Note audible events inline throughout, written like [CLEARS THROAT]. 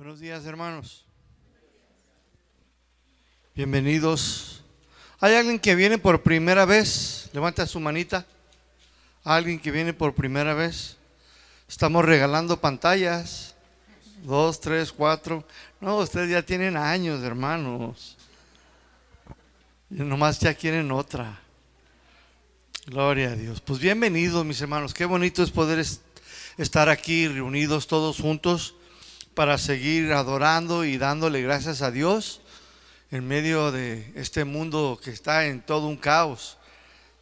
Buenos días, hermanos. Bienvenidos. ¿Hay alguien que viene por primera vez? Levanta su manita. ¿Alguien que viene por primera vez? Estamos regalando pantallas. Dos, tres, cuatro. No, ustedes ya tienen años, hermanos. Y nomás ya quieren otra. Gloria a Dios. Pues bienvenidos, mis hermanos. Qué bonito es poder estar aquí reunidos todos juntos para seguir adorando y dándole gracias a Dios en medio de este mundo que está en todo un caos.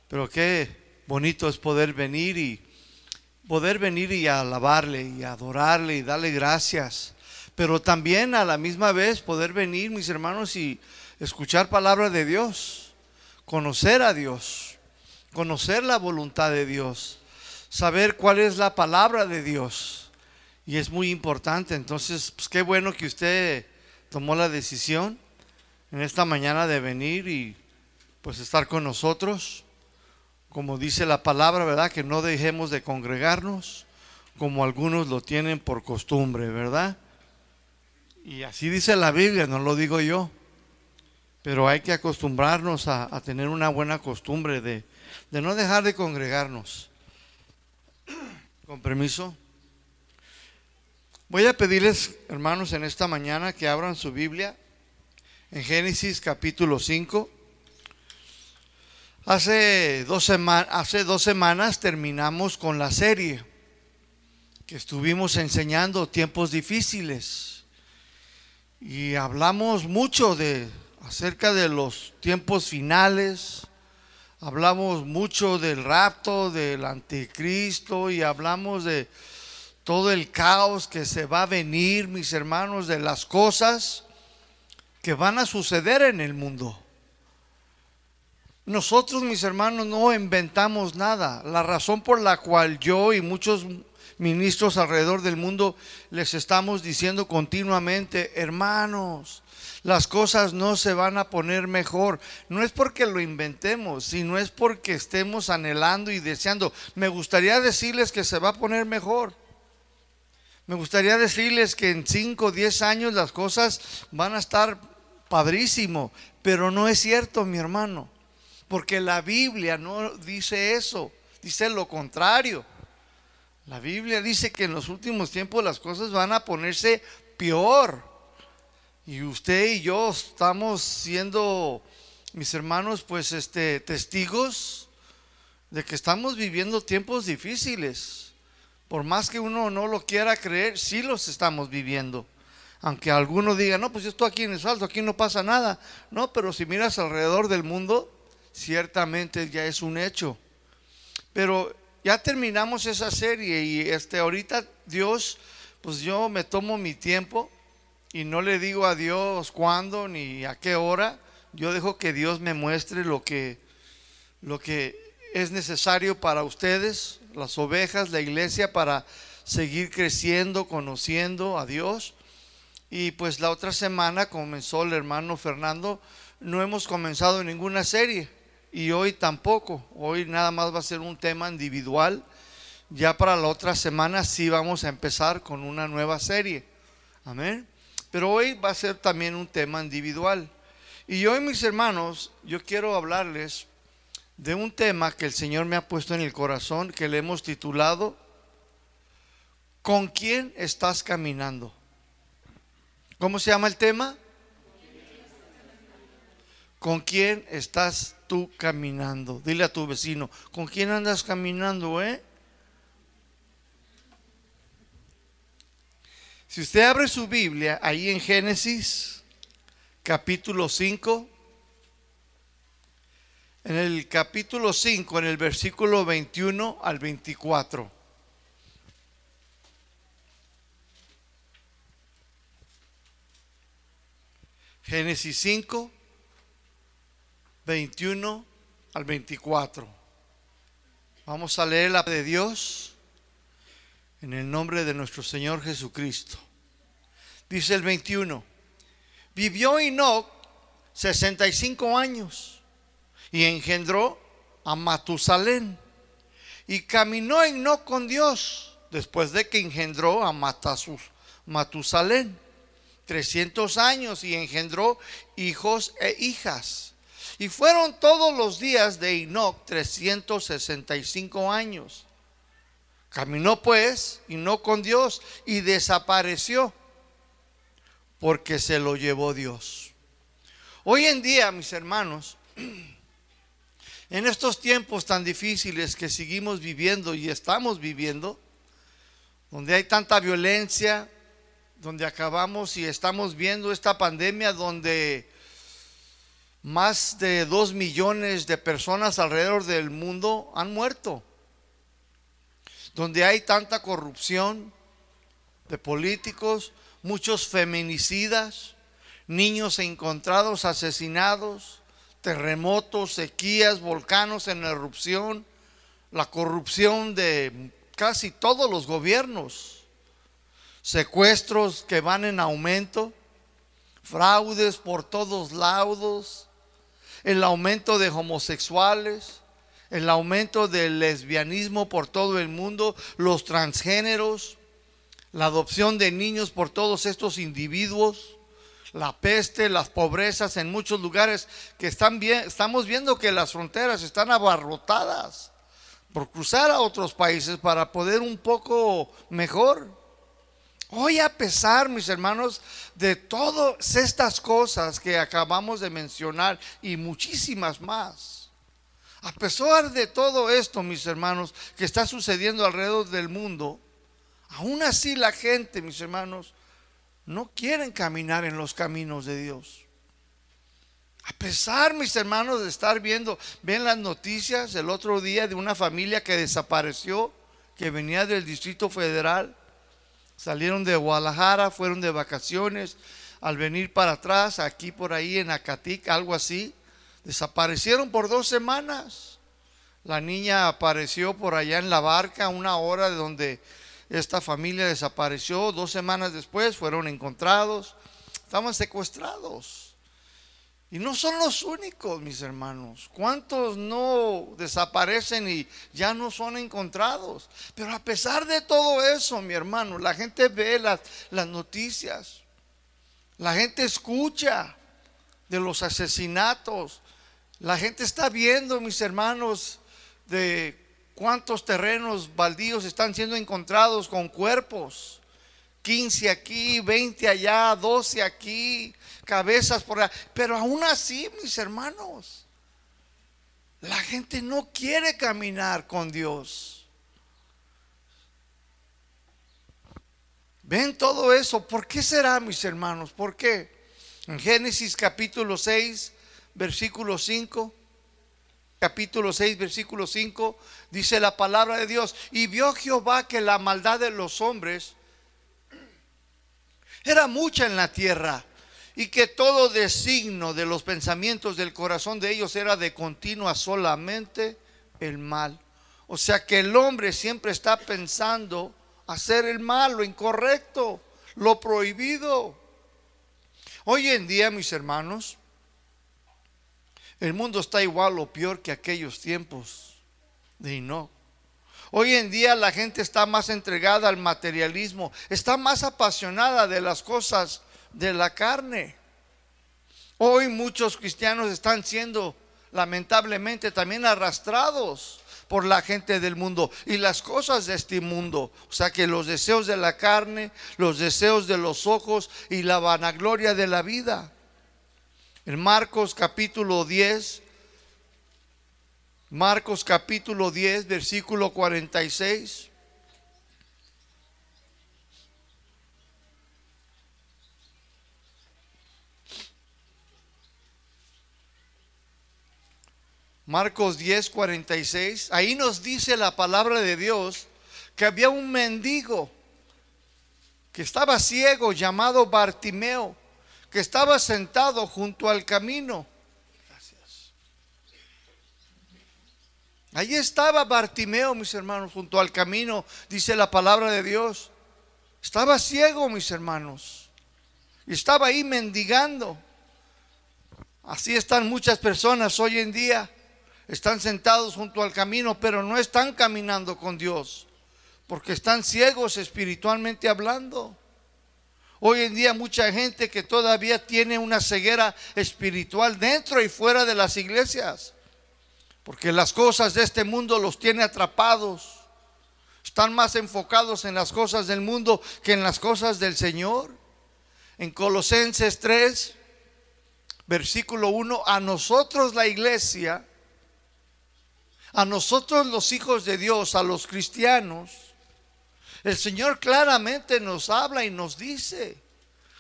Pero qué bonito es poder venir y poder venir y alabarle y adorarle y darle gracias. Pero también a la misma vez poder venir, mis hermanos, y escuchar palabra de Dios, conocer a Dios, conocer la voluntad de Dios, saber cuál es la palabra de Dios y es muy importante. Entonces, pues qué bueno que usted tomó la decisión en esta mañana de venir y pues estar con nosotros. Como dice la palabra, ¿verdad? Que no dejemos de congregarnos como algunos lo tienen por costumbre, ¿verdad? Y así dice la Biblia, no lo digo yo. Pero hay que acostumbrarnos a, tener una buena costumbre de, de no dejar de congregarnos. Con permiso. Voy a pedirles, hermanos, en esta mañana que abran su Biblia en Génesis capítulo 5. Hace dos, hace dos semanas terminamos con la serie que estuvimos enseñando tiempos difíciles y hablamos mucho de acerca de los tiempos finales, hablamos mucho del rapto del anticristo y hablamos de todo el caos que se va a venir, mis hermanos, de las cosas que van a suceder en el mundo. Nosotros, mis hermanos, no inventamos nada. La razón por la cual yo y muchos ministros alrededor del mundo les estamos diciendo continuamente, hermanos, las cosas no se van a poner mejor. No es porque lo inventemos, sino es porque estemos anhelando y deseando. Me gustaría decirles que se va a poner mejor. Me gustaría decirles que en 5 o 10 años las cosas van a estar padrísimo, pero no es cierto, mi hermano, porque la Biblia no dice eso, dice lo contrario. La Biblia dice que en los últimos tiempos las cosas van a ponerse peor. Y usted y yo estamos siendo, mis hermanos, pues este testigos de que estamos viviendo tiempos difíciles. Por más que uno no lo quiera creer, sí los estamos viviendo. Aunque alguno diga, no, pues yo estoy aquí en el salto, aquí no pasa nada. No, pero si miras alrededor del mundo, ciertamente ya es un hecho. Pero ya terminamos esa serie y este ahorita Dios, pues yo me tomo mi tiempo y no le digo a Dios cuándo ni a qué hora. Yo dejo que Dios me muestre lo que lo que es necesario para ustedes, las ovejas, la iglesia, para seguir creciendo, conociendo a Dios. Y pues la otra semana comenzó el hermano Fernando, no hemos comenzado ninguna serie y hoy tampoco, hoy nada más va a ser un tema individual. Ya para la otra semana sí vamos a empezar con una nueva serie. Amén. Pero hoy va a ser también un tema individual. Y hoy mis hermanos, yo quiero hablarles de un tema que el Señor me ha puesto en el corazón, que le hemos titulado, ¿con quién estás caminando? ¿Cómo se llama el tema? ¿Con quién estás tú caminando? Dile a tu vecino, ¿con quién andas caminando, eh? Si usted abre su Biblia ahí en Génesis capítulo 5, en el capítulo 5, en el versículo 21 al 24. Génesis 5, 21 al 24. Vamos a leer la de Dios en el nombre de nuestro Señor Jesucristo. Dice el 21, vivió Enoch 65 años y engendró a Matusalén. Y caminó no con Dios después de que engendró a Matusalén. 300 años y engendró hijos e hijas. Y fueron todos los días de Enoch 365 años. Caminó pues y no con Dios y desapareció porque se lo llevó Dios. Hoy en día, mis hermanos, [CLEARS THROAT] en estos tiempos tan difíciles que seguimos viviendo y estamos viviendo, donde hay tanta violencia, donde acabamos y estamos viendo esta pandemia donde más de dos millones de personas alrededor del mundo han muerto, donde hay tanta corrupción de políticos, muchos feminicidas, niños encontrados asesinados, terremotos, sequías, volcanos en erupción, la corrupción de casi todos los gobiernos, secuestros que van en aumento, fraudes por todos lados, el aumento de homosexuales, el aumento del lesbianismo por todo el mundo, los transgéneros, la adopción de niños por todos estos individuos, la peste, las pobrezas en muchos lugares que están estamos viendo que las fronteras están abarrotadas por cruzar a otros países para poder un poco mejor. Hoy a pesar, mis hermanos, de todas estas cosas que acabamos de mencionar y muchísimas más, a pesar de todo esto, mis hermanos, que está sucediendo alrededor del mundo, aún así la gente, mis hermanos, no quieren caminar en los caminos de Dios. A pesar, mis hermanos, de estar viendo, ven las noticias el otro día de una familia que desapareció, que venía del Distrito Federal. Salieron de Guadalajara, fueron de vacaciones. Al venir para atrás, aquí por ahí en Acatic, algo así, desaparecieron por dos semanas. La niña apareció por allá en la barca, una hora de donde esta familia desapareció. Dos semanas después fueron encontrados. Estaban secuestrados. Y no son los únicos, mis hermanos. ¿Cuántos no desaparecen y ya no son encontrados? Pero a pesar de todo eso, mi hermano, la gente ve las, las noticias. La gente escucha de los asesinatos. La gente está viendo, mis hermanos, de cuántos terrenos baldíos están siendo encontrados con cuerpos. 15 aquí, 20 allá, 12 aquí, cabezas por allá. Pero aún así, mis hermanos, la gente no quiere caminar con Dios. ¿Ven todo eso? ¿Por qué será, mis hermanos? ¿Por qué? En Génesis capítulo 6, versículo 5, capítulo 6, versículo 5, dice la palabra de Dios, y vio Jehová que la maldad de los hombres era mucha en la tierra y que todo designo de los pensamientos del corazón de ellos era de continua solamente el mal. O sea que el hombre siempre está pensando hacer el mal, lo incorrecto, lo prohibido. Hoy en día, mis hermanos, el mundo está igual o peor que aquellos tiempos de no. Hoy en día la gente está más entregada al materialismo, está más apasionada de las cosas de la carne. Hoy muchos cristianos están siendo lamentablemente también arrastrados por la gente del mundo y las cosas de este mundo. O sea que los deseos de la carne, los deseos de los ojos y la vanagloria de la vida. En Marcos capítulo 10, Marcos capítulo 10, versículo 46. Marcos 10, 46. Ahí nos dice la palabra de Dios que había un mendigo que estaba ciego llamado Bartimeo, que estaba sentado junto al camino Allí estaba Bartimeo, mis hermanos, junto al camino, dice la palabra de Dios. Estaba ciego, mis hermanos. Y estaba ahí mendigando. Así están muchas personas hoy en día. Están sentados junto al camino, pero no están caminando con Dios. Porque están ciegos espiritualmente hablando. Hoy en día mucha gente que todavía tiene una ceguera espiritual dentro y fuera de las iglesias, porque las cosas de este mundo los tiene atrapados. Están más enfocados en las cosas del mundo que en las cosas del Señor. En Colosenses 3, versículo 1, a nosotros la iglesia, a nosotros los hijos de Dios, a los cristianos, el Señor claramente nos habla y nos dice,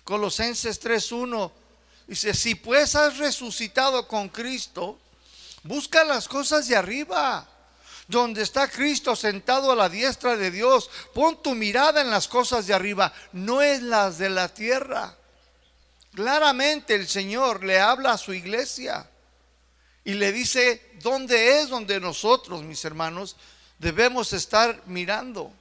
Colosenses 3.1, dice, si pues has resucitado con Cristo, busca las cosas de arriba, donde está Cristo sentado a la diestra de Dios. Pon tu mirada en las cosas de arriba, no en las de la tierra. Claramente el Señor le habla a su iglesia y le dice dónde es donde nosotros, mis hermanos, debemos estar mirando.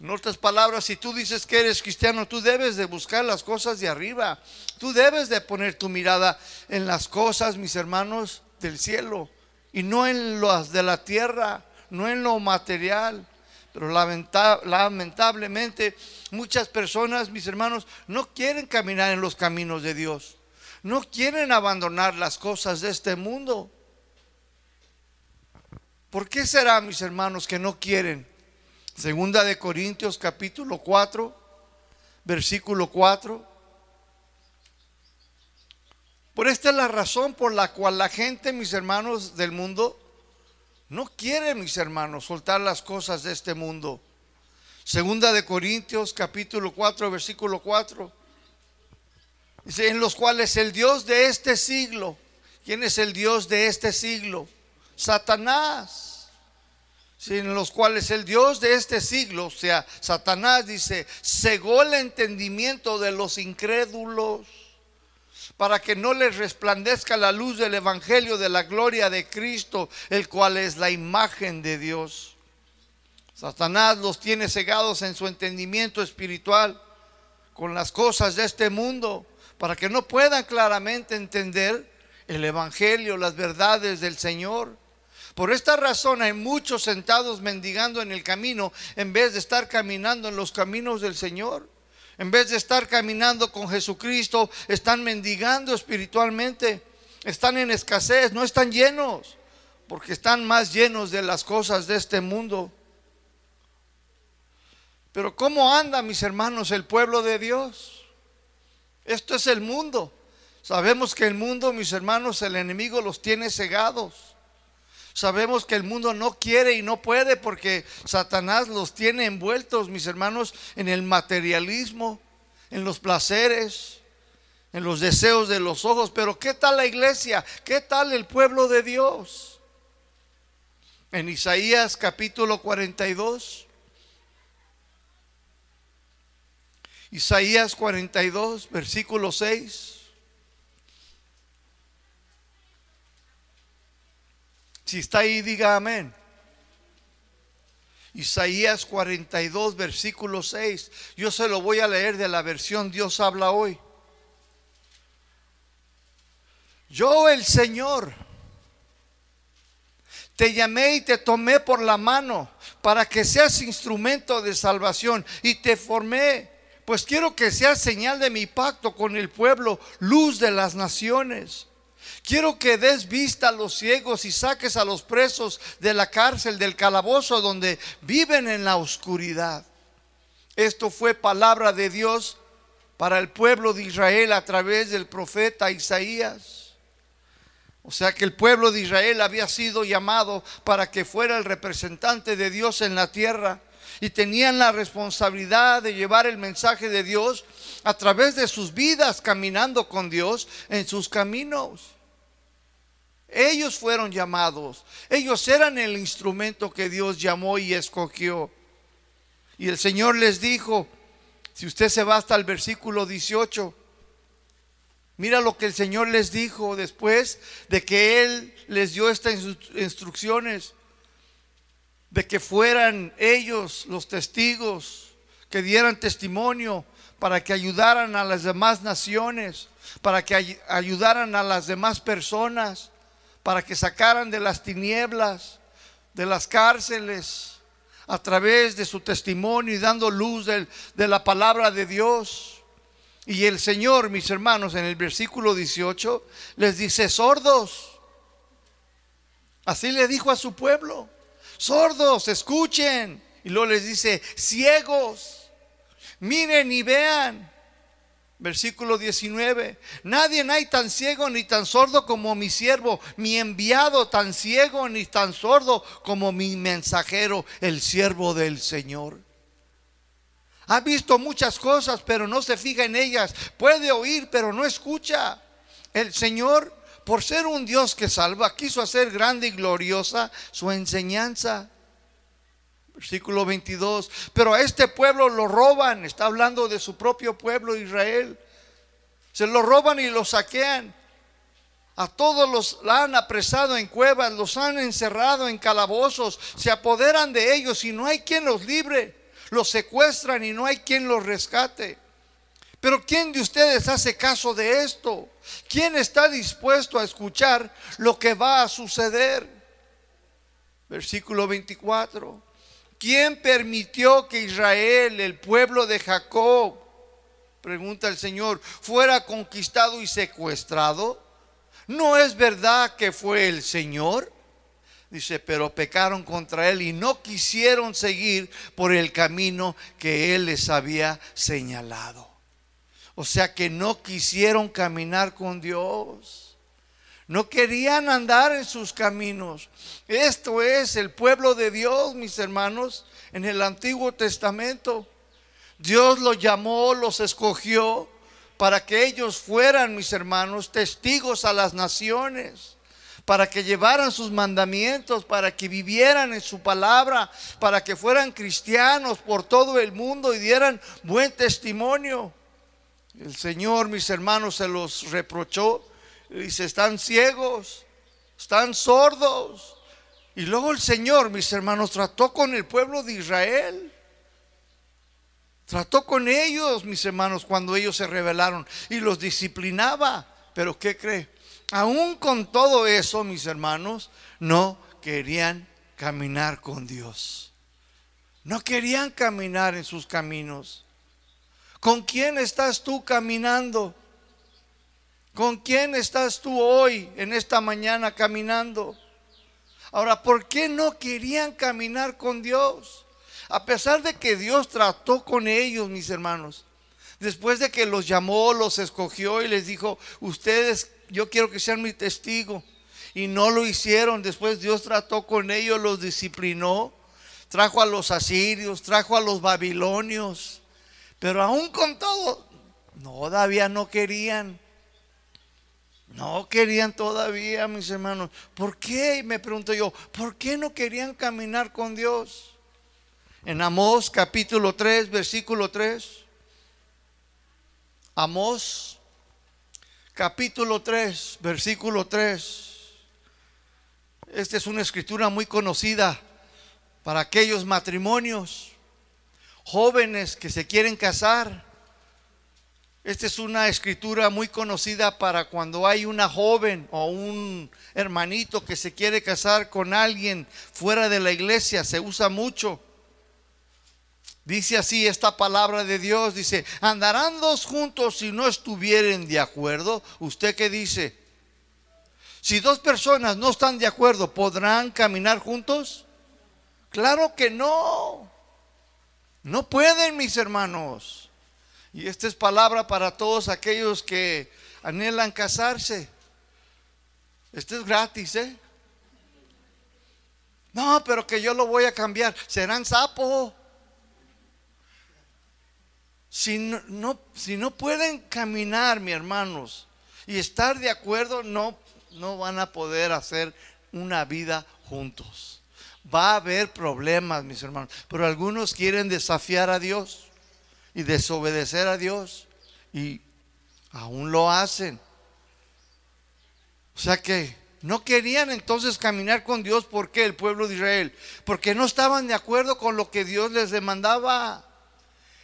En otras palabras, si tú dices que eres cristiano, tú debes de buscar las cosas de arriba. Tú debes de poner tu mirada en las cosas, mis hermanos, del cielo y no en las de la tierra, no en lo material. Pero lamentablemente muchas personas, mis hermanos, no quieren caminar en los caminos de Dios. No quieren abandonar las cosas de este mundo. ¿Por qué será, mis hermanos, que no quieren? Segunda de Corintios capítulo 4, versículo 4. Por esta es la razón por la cual la gente, mis hermanos del mundo, no quiere, mis hermanos, soltar las cosas de este mundo. Segunda de Corintios capítulo 4, versículo 4. Dice, en los cuales el Dios de este siglo, ¿quién es el Dios de este siglo? Satanás en los cuales el Dios de este siglo, o sea, Satanás dice, cegó el entendimiento de los incrédulos para que no les resplandezca la luz del Evangelio de la gloria de Cristo, el cual es la imagen de Dios. Satanás los tiene cegados en su entendimiento espiritual con las cosas de este mundo, para que no puedan claramente entender el Evangelio, las verdades del Señor. Por esta razón hay muchos sentados mendigando en el camino en vez de estar caminando en los caminos del Señor. En vez de estar caminando con Jesucristo, están mendigando espiritualmente. Están en escasez, no están llenos, porque están más llenos de las cosas de este mundo. Pero ¿cómo anda, mis hermanos, el pueblo de Dios? Esto es el mundo. Sabemos que el mundo, mis hermanos, el enemigo los tiene cegados. Sabemos que el mundo no quiere y no puede porque Satanás los tiene envueltos, mis hermanos, en el materialismo, en los placeres, en los deseos de los ojos. Pero ¿qué tal la iglesia? ¿Qué tal el pueblo de Dios? En Isaías capítulo 42. Isaías 42, versículo 6. Si está ahí, diga amén. Isaías 42, versículo 6. Yo se lo voy a leer de la versión Dios habla hoy. Yo el Señor te llamé y te tomé por la mano para que seas instrumento de salvación y te formé, pues quiero que seas señal de mi pacto con el pueblo, luz de las naciones. Quiero que des vista a los ciegos y saques a los presos de la cárcel, del calabozo donde viven en la oscuridad. Esto fue palabra de Dios para el pueblo de Israel a través del profeta Isaías. O sea que el pueblo de Israel había sido llamado para que fuera el representante de Dios en la tierra y tenían la responsabilidad de llevar el mensaje de Dios a través de sus vidas caminando con Dios en sus caminos. Ellos fueron llamados. Ellos eran el instrumento que Dios llamó y escogió. Y el Señor les dijo, si usted se va hasta el versículo 18, mira lo que el Señor les dijo después de que Él les dio estas instrucciones, de que fueran ellos los testigos, que dieran testimonio para que ayudaran a las demás naciones, para que ayudaran a las demás personas para que sacaran de las tinieblas, de las cárceles, a través de su testimonio y dando luz de, la palabra de Dios. Y el Señor, mis hermanos, en el versículo 18, les dice, sordos. Así le dijo a su pueblo, sordos, escuchen. Y luego les dice, ciegos, miren y vean. Versículo 19. Nadie hay tan ciego ni tan sordo como mi siervo, mi enviado tan ciego ni tan sordo como mi mensajero, el siervo del Señor. Ha visto muchas cosas, pero no se fija en ellas. Puede oír, pero no escucha. El Señor, por ser un Dios que salva, quiso hacer grande y gloriosa su enseñanza. Versículo 22. Pero a este pueblo lo roban. Está hablando de su propio pueblo Israel. Se lo roban y lo saquean. A todos los han apresado en cuevas, los han encerrado en calabozos, se apoderan de ellos y no hay quien los libre. Los secuestran y no hay quien los rescate. Pero ¿quién de ustedes hace caso de esto? ¿Quién está dispuesto a escuchar lo que va a suceder? Versículo 24. ¿Quién permitió que Israel, el pueblo de Jacob, pregunta el Señor, fuera conquistado y secuestrado? ¿No es verdad que fue el Señor? Dice, pero pecaron contra Él y no quisieron seguir por el camino que Él les había señalado. O sea que no quisieron caminar con Dios. No querían andar en sus caminos. Esto es el pueblo de Dios, mis hermanos, en el Antiguo Testamento. Dios los llamó, los escogió para que ellos fueran, mis hermanos, testigos a las naciones, para que llevaran sus mandamientos, para que vivieran en su palabra, para que fueran cristianos por todo el mundo y dieran buen testimonio. El Señor, mis hermanos, se los reprochó Dice, están ciegos, están sordos. Y luego el Señor, mis hermanos, trató con el pueblo de Israel. Trató con ellos, mis hermanos, cuando ellos se rebelaron y los disciplinaba. Pero ¿qué cree? Aún con todo eso, mis hermanos, no querían caminar con Dios. No querían caminar en sus caminos. ¿Con quién estás tú caminando? ¿Con quién estás tú hoy, en esta mañana, caminando? Ahora, ¿por qué no querían caminar con Dios? A pesar de que Dios trató con ellos, mis hermanos. Después de que los llamó, los escogió y les dijo, ustedes, yo quiero que sean mi testigo. Y no lo hicieron. Después Dios trató con ellos, los disciplinó. Trajo a los asirios, trajo a los babilonios. Pero aún con todo, todavía no querían. No querían todavía, mis hermanos. ¿Por qué? Me pregunto yo, ¿por qué no querían caminar con Dios? En Amós capítulo 3, versículo 3. Amós capítulo 3, versículo 3. Esta es una escritura muy conocida para aquellos matrimonios, jóvenes que se quieren casar esta es una escritura muy conocida para cuando hay una joven o un hermanito que se quiere casar con alguien fuera de la iglesia. Se usa mucho. Dice así esta palabra de Dios. Dice, andarán dos juntos si no estuvieren de acuerdo. ¿Usted qué dice? Si dos personas no están de acuerdo, ¿podrán caminar juntos? Claro que no. No pueden, mis hermanos. Y esta es palabra para todos aquellos que anhelan casarse. Esto es gratis, ¿eh? No, pero que yo lo voy a cambiar. Serán sapo. Si no, si no pueden caminar, mis hermanos, y estar de acuerdo, no, no van a poder hacer una vida juntos. Va a haber problemas, mis hermanos. Pero algunos quieren desafiar a Dios y desobedecer a Dios. Y aún lo hacen. O sea que no querían entonces caminar con Dios. ¿Por qué el pueblo de Israel? Porque no estaban de acuerdo con lo que Dios les demandaba.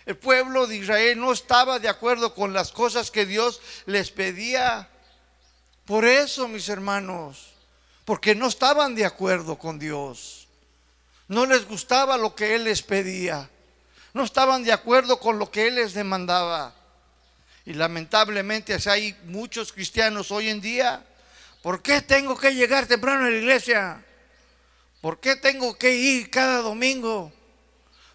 El pueblo de Israel no estaba de acuerdo con las cosas que Dios les pedía. Por eso, mis hermanos, porque no estaban de acuerdo con Dios. No les gustaba lo que Él les pedía no estaban de acuerdo con lo que Él les demandaba. Y lamentablemente así hay muchos cristianos hoy en día. ¿Por qué tengo que llegar temprano a la iglesia? ¿Por qué tengo que ir cada domingo?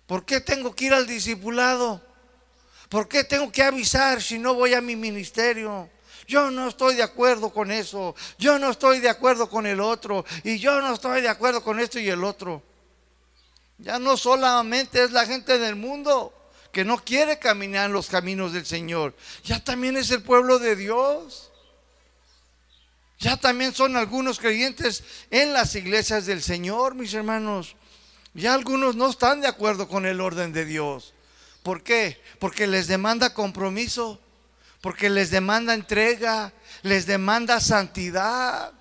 ¿Por qué tengo que ir al discipulado? ¿Por qué tengo que avisar si no voy a mi ministerio? Yo no estoy de acuerdo con eso. Yo no estoy de acuerdo con el otro. Y yo no estoy de acuerdo con esto y el otro. Ya no solamente es la gente del mundo que no quiere caminar en los caminos del Señor. Ya también es el pueblo de Dios. Ya también son algunos creyentes en las iglesias del Señor, mis hermanos. Ya algunos no están de acuerdo con el orden de Dios. ¿Por qué? Porque les demanda compromiso, porque les demanda entrega, les demanda santidad,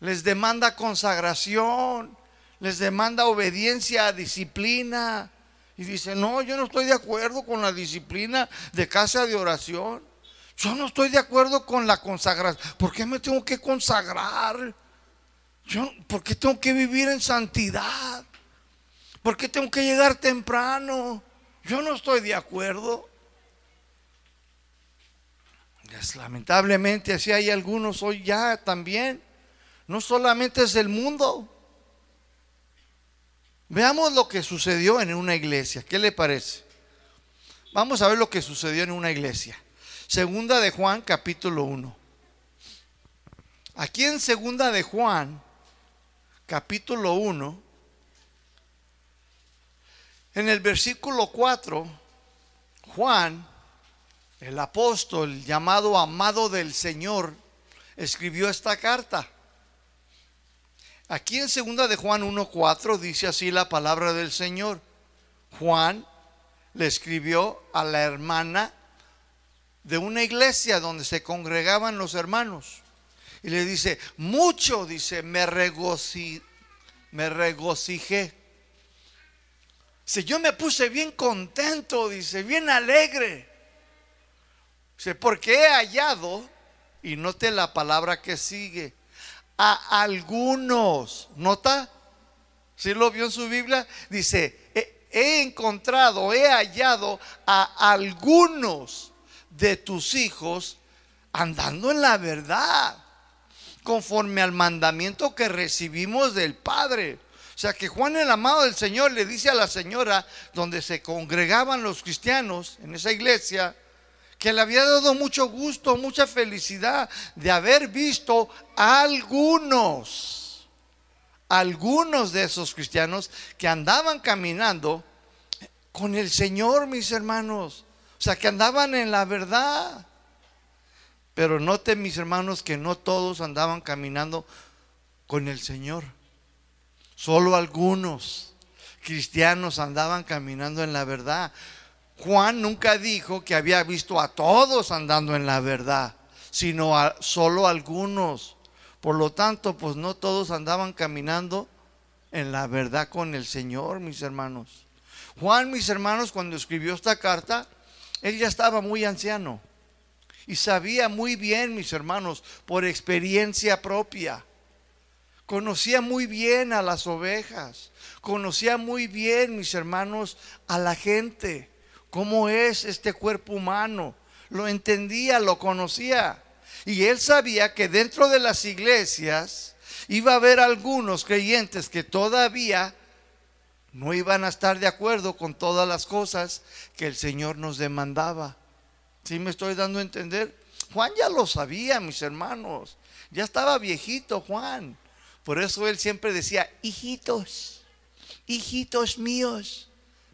les demanda consagración, les demanda obediencia, disciplina. Y dice, no, yo no estoy de acuerdo con la disciplina de casa de oración. Yo no estoy de acuerdo con la consagración. ¿Por qué me tengo que consagrar? Yo, ¿Por qué tengo que vivir en santidad? ¿Por qué tengo que llegar temprano? Yo no estoy de acuerdo. lamentablemente así hay algunos hoy ya también. No solamente es el mundo. Veamos lo que sucedió en una iglesia. ¿Qué le parece? Vamos a ver lo que sucedió en una iglesia. Segunda de Juan, capítulo 1. Aquí en Segunda de Juan, capítulo 1, en el versículo 4, Juan, el apóstol llamado amado del Señor, escribió esta carta. Aquí en segunda de Juan 1:4 dice así la palabra del Señor. Juan le escribió a la hermana de una iglesia donde se congregaban los hermanos. Y le dice, mucho, dice, me, me regocijé. Dice, yo me puse bien contento, dice, bien alegre. Dice, porque he hallado, y note la palabra que sigue, a algunos. ¿Nota? Si lo vio en su Biblia? Dice, he, encontrado, he hallado a algunos de tus hijos andando en la verdad, conforme al mandamiento que recibimos del Padre. O sea que Juan el amado del Señor le dice a la señora donde se congregaban los cristianos en esa iglesia, que le había dado mucho gusto, mucha felicidad de haber visto a algunos, algunos de esos cristianos que andaban caminando con el Señor, mis hermanos. O sea, que andaban en la verdad. Pero noten, mis hermanos, que no todos andaban caminando con el Señor. Solo algunos cristianos andaban caminando en la verdad. Juan nunca dijo que había visto a todos andando en la verdad, sino a solo algunos. Por lo tanto, pues no todos andaban caminando en la verdad con el Señor, mis hermanos. Juan, mis hermanos, cuando escribió esta carta, él ya estaba muy anciano y sabía muy bien, mis hermanos, por experiencia propia. Conocía muy bien a las ovejas, conocía muy bien, mis hermanos, a la gente cómo es este cuerpo humano. Lo entendía, lo conocía. Y él sabía que dentro de las iglesias iba a haber algunos creyentes que todavía no iban a estar de acuerdo con todas las cosas que el Señor nos demandaba. ¿Sí me estoy dando a entender? Juan ya lo sabía, mis hermanos. Ya estaba viejito Juan. Por eso él siempre decía, hijitos, hijitos míos,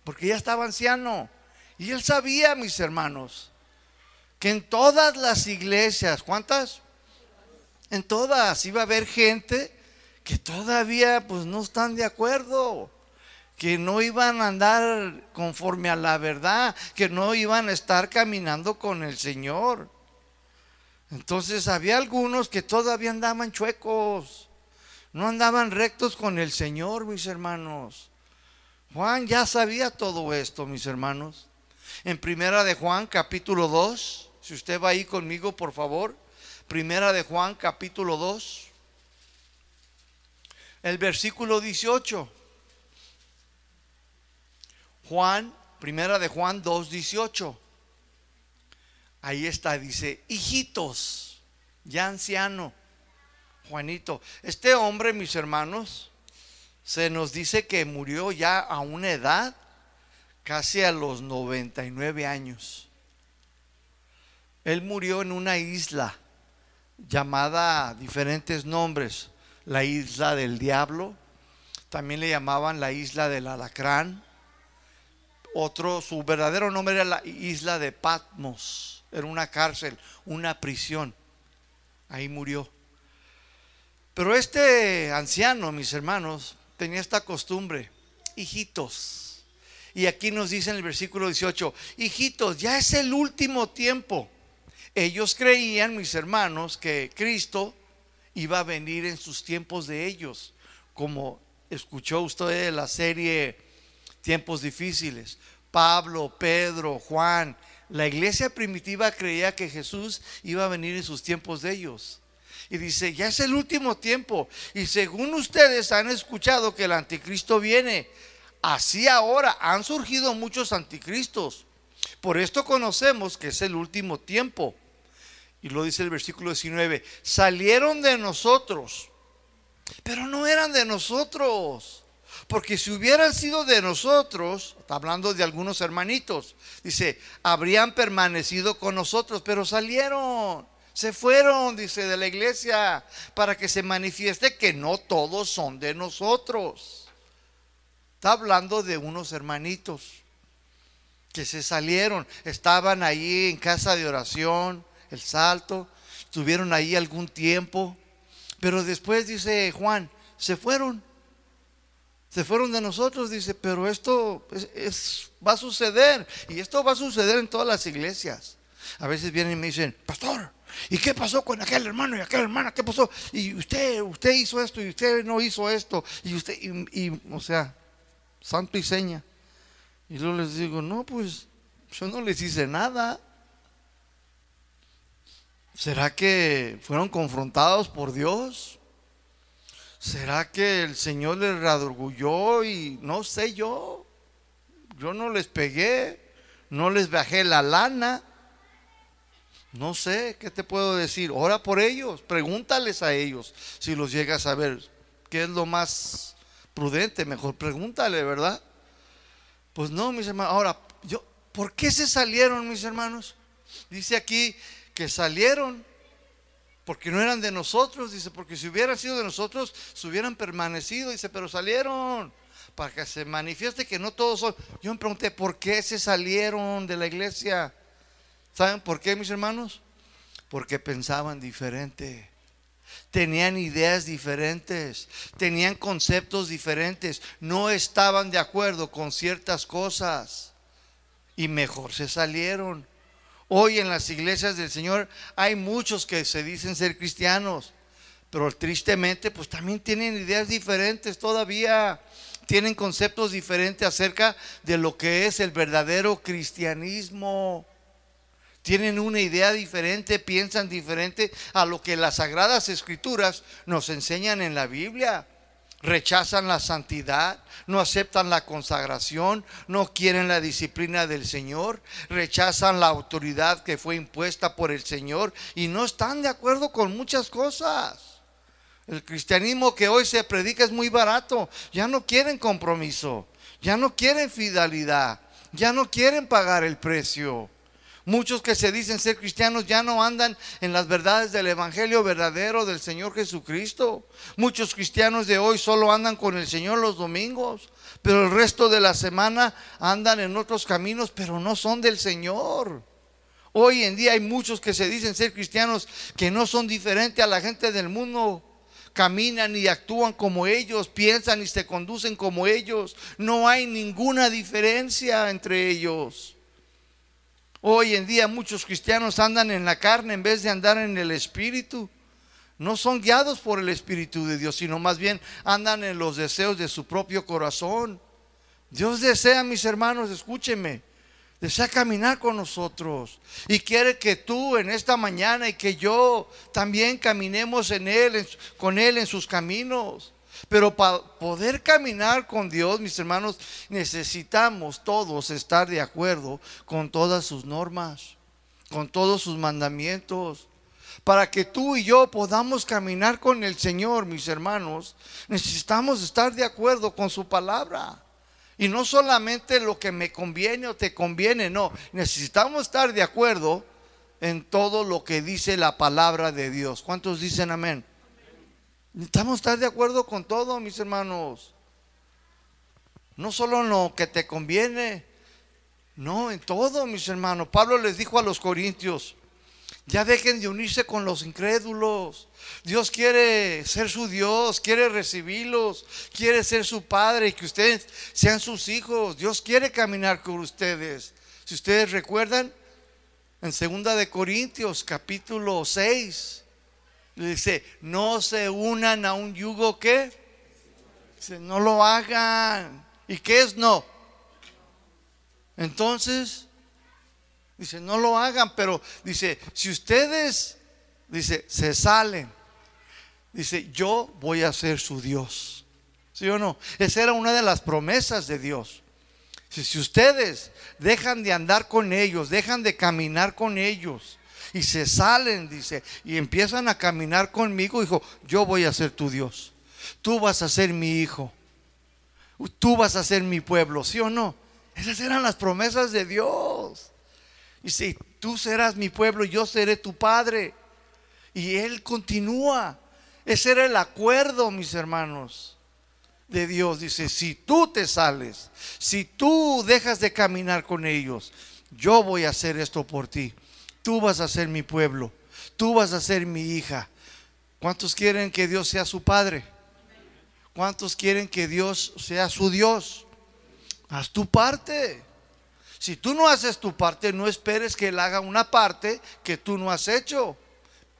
porque ya estaba anciano. Y él sabía, mis hermanos, que en todas las iglesias, ¿cuántas? En todas iba a haber gente que todavía pues no están de acuerdo, que no iban a andar conforme a la verdad, que no iban a estar caminando con el Señor. Entonces había algunos que todavía andaban chuecos, no andaban rectos con el Señor, mis hermanos. Juan ya sabía todo esto, mis hermanos en Primera de Juan capítulo 2. Si usted va ahí conmigo, por favor. Primera de Juan capítulo 2. El versículo 18. Juan, Primera de Juan 2, 18. Ahí está, dice, hijitos, ya anciano, Juanito. Este hombre, mis hermanos, se nos dice que murió ya a una edad casi a los 99 años. Él murió en una isla llamada diferentes nombres, la isla del diablo, también le llamaban la isla del alacrán, otro, su verdadero nombre era la isla de Patmos, era una cárcel, una prisión, ahí murió. Pero este anciano, mis hermanos, tenía esta costumbre, hijitos. Y aquí nos dice en el versículo 18, hijitos, ya es el último tiempo. Ellos creían, mis hermanos, que Cristo iba a venir en sus tiempos de ellos, como escuchó usted de la serie Tiempos Difíciles. Pablo, Pedro, Juan, la iglesia primitiva creía que Jesús iba a venir en sus tiempos de ellos. Y dice, ya es el último tiempo. Y según ustedes han escuchado que el anticristo viene, así ahora han surgido muchos anticristos. Por esto conocemos que es el último tiempo. Y lo dice el versículo 19, salieron de nosotros, pero no eran de nosotros. Porque si hubieran sido de nosotros, está hablando de algunos hermanitos, dice, habrían permanecido con nosotros, pero salieron, se fueron, dice, de la iglesia, para que se manifieste que no todos son de nosotros. Está hablando de unos hermanitos que se salieron, estaban ahí en casa de oración, el salto, estuvieron ahí algún tiempo, pero después dice Juan, se fueron, se fueron de nosotros, dice, pero esto es, va a suceder y esto va a suceder en todas las iglesias. A veces vienen y me dicen, pastor, ¿y qué pasó con aquel hermano y aquella hermana? ¿Qué pasó? Y usted, usted hizo esto y usted no hizo esto. Y usted, y, o sea, santo y seña. Y luego les digo, no, pues yo no les hice nada. ¿Será que fueron confrontados por Dios? ¿Será que el Señor les readorgulló y no sé yo? Yo no les pegué, no les bajé la lana. No sé, ¿qué te puedo decir? Ora por ellos, pregúntales a ellos si los llegas a ver. ¿Qué es lo más prudente? Mejor pregúntale, ¿verdad? Pues no, mis hermanos. Ahora, yo, ¿por qué se salieron, mis hermanos? Dice aquí que salieron porque no eran de nosotros, dice, porque si hubieran sido de nosotros, se hubieran permanecido, dice, pero salieron para que se manifieste que no todos son. Yo me pregunté, ¿por qué se salieron de la iglesia? ¿Saben por qué, mis hermanos? Porque pensaban diferente. Tenían ideas diferentes, tenían conceptos diferentes, no estaban de acuerdo con ciertas cosas y mejor se salieron. Hoy en las iglesias del Señor hay muchos que se dicen ser cristianos, pero tristemente pues también tienen ideas diferentes todavía, tienen conceptos diferentes acerca de lo que es el verdadero cristianismo. Tienen una idea diferente, piensan diferente a lo que las sagradas escrituras nos enseñan en la Biblia rechazan la santidad, no aceptan la consagración, no quieren la disciplina del Señor, rechazan la autoridad que fue impuesta por el Señor y no están de acuerdo con muchas cosas. El cristianismo que hoy se predica es muy barato, ya no quieren compromiso, ya no quieren fidelidad, ya no quieren pagar el precio. Muchos que se dicen ser cristianos ya no andan en las verdades del Evangelio verdadero del Señor Jesucristo. Muchos cristianos de hoy solo andan con el Señor los domingos, pero el resto de la semana andan en otros caminos, pero no son del Señor. Hoy en día hay muchos que se dicen ser cristianos que no son diferentes a la gente del mundo. Caminan y actúan como ellos, piensan y se conducen como ellos. No hay ninguna diferencia entre ellos. Hoy en día muchos cristianos andan en la carne en vez de andar en el Espíritu. No son guiados por el Espíritu de Dios, sino más bien andan en los deseos de su propio corazón. Dios desea, mis hermanos, escúcheme, desea caminar con nosotros y quiere que tú en esta mañana y que yo también caminemos en Él, con Él en sus caminos. Pero para poder caminar con Dios, mis hermanos, necesitamos todos estar de acuerdo con todas sus normas, con todos sus mandamientos. Para que tú y yo podamos caminar con el Señor, mis hermanos, necesitamos estar de acuerdo con su palabra. Y no solamente lo que me conviene o te conviene, no. Necesitamos estar de acuerdo en todo lo que dice la palabra de Dios. ¿Cuántos dicen amén? Necesitamos estar de acuerdo con todo, mis hermanos. No solo en lo que te conviene, no, en todo, mis hermanos. Pablo les dijo a los corintios, ya dejen de unirse con los incrédulos. Dios quiere ser su Dios, quiere recibirlos, quiere ser su Padre y que ustedes sean sus hijos. Dios quiere caminar con ustedes. Si ustedes recuerdan, en segunda de Corintios capítulo 6, dice, no se unan a un yugo que no lo hagan. ¿Y qué es no? Entonces, Dice, no lo hagan, pero dice, si ustedes, dice, se salen, dice, yo voy a ser su Dios. ¿Sí o no? Esa era una de las promesas de Dios. Si, si ustedes dejan de andar con ellos, dejan de caminar con ellos y se salen, dice, y empiezan a caminar conmigo, dijo, yo voy a ser tu Dios. Tú vas a ser mi hijo. Tú vas a ser mi pueblo, ¿sí o no? Esas eran las promesas de Dios. Y si tú serás mi pueblo, yo seré tu padre. Y él continúa. Ese era el acuerdo, mis hermanos, de Dios. Dice, si tú te sales, si tú dejas de caminar con ellos, yo voy a hacer esto por ti. Tú vas a ser mi pueblo. Tú vas a ser mi hija. ¿Cuántos quieren que Dios sea su padre? ¿Cuántos quieren que Dios sea su Dios? Haz tu parte. Si tú no haces tu parte, no esperes que Él haga una parte que tú no has hecho.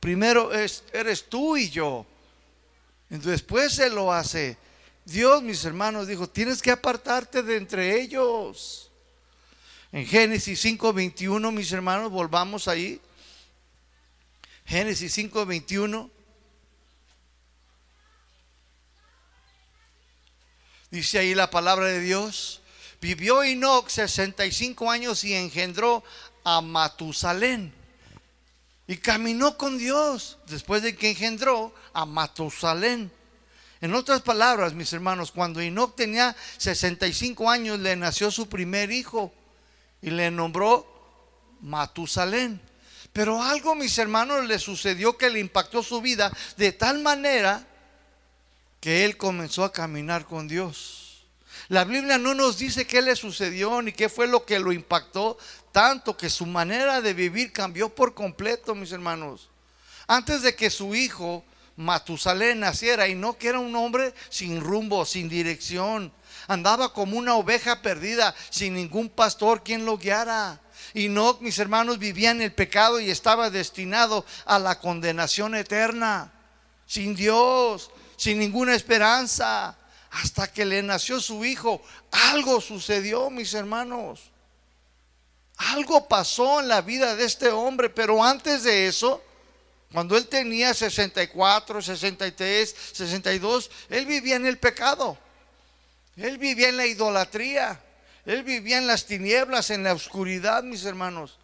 Primero es, eres tú y yo. Después Él lo hace. Dios, mis hermanos, dijo, tienes que apartarte de entre ellos. En Génesis 5:21, mis hermanos, volvamos ahí. Génesis 5:21. Dice ahí la palabra de Dios. Vivió Enoch 65 años y engendró a Matusalén. Y caminó con Dios después de que engendró a Matusalén. En otras palabras, mis hermanos, cuando Enoch tenía 65 años, le nació su primer hijo y le nombró Matusalén. Pero algo, mis hermanos, le sucedió que le impactó su vida de tal manera que él comenzó a caminar con Dios. La Biblia no nos dice qué le sucedió ni qué fue lo que lo impactó tanto que su manera de vivir cambió por completo, mis hermanos. Antes de que su hijo Matusalén naciera y no que era un hombre sin rumbo, sin dirección, andaba como una oveja perdida, sin ningún pastor quien lo guiara. Y no, mis hermanos, vivía en el pecado y estaba destinado a la condenación eterna, sin Dios, sin ninguna esperanza hasta que le nació su hijo, algo sucedió, mis hermanos. Algo pasó en la vida de este hombre, pero antes de eso, cuando él tenía 64, 63, 62, él vivía en el pecado. Él vivía en la idolatría. Él vivía en las tinieblas, en la oscuridad, mis hermanos.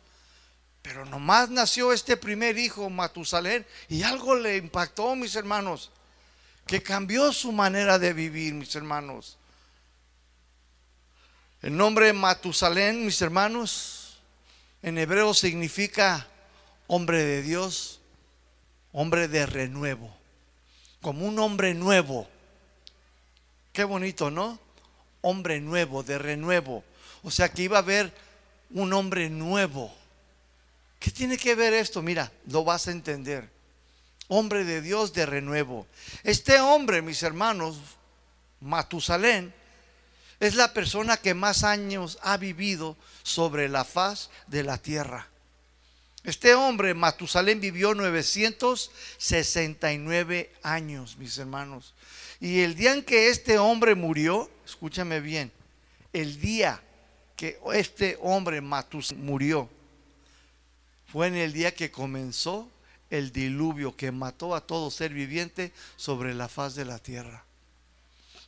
Pero nomás nació este primer hijo, Matusalén, y algo le impactó, mis hermanos que cambió su manera de vivir, mis hermanos. El nombre Matusalén, mis hermanos, en hebreo significa hombre de Dios, hombre de renuevo, como un hombre nuevo. Qué bonito, ¿no? Hombre nuevo, de renuevo. O sea que iba a haber un hombre nuevo. ¿Qué tiene que ver esto? Mira, lo vas a entender hombre de Dios de renuevo. Este hombre, mis hermanos, Matusalén, es la persona que más años ha vivido sobre la faz de la tierra. Este hombre, Matusalén, vivió 969 años, mis hermanos. Y el día en que este hombre murió, escúchame bien, el día que este hombre Matusalén murió, fue en el día que comenzó el diluvio que mató a todo ser viviente sobre la faz de la tierra.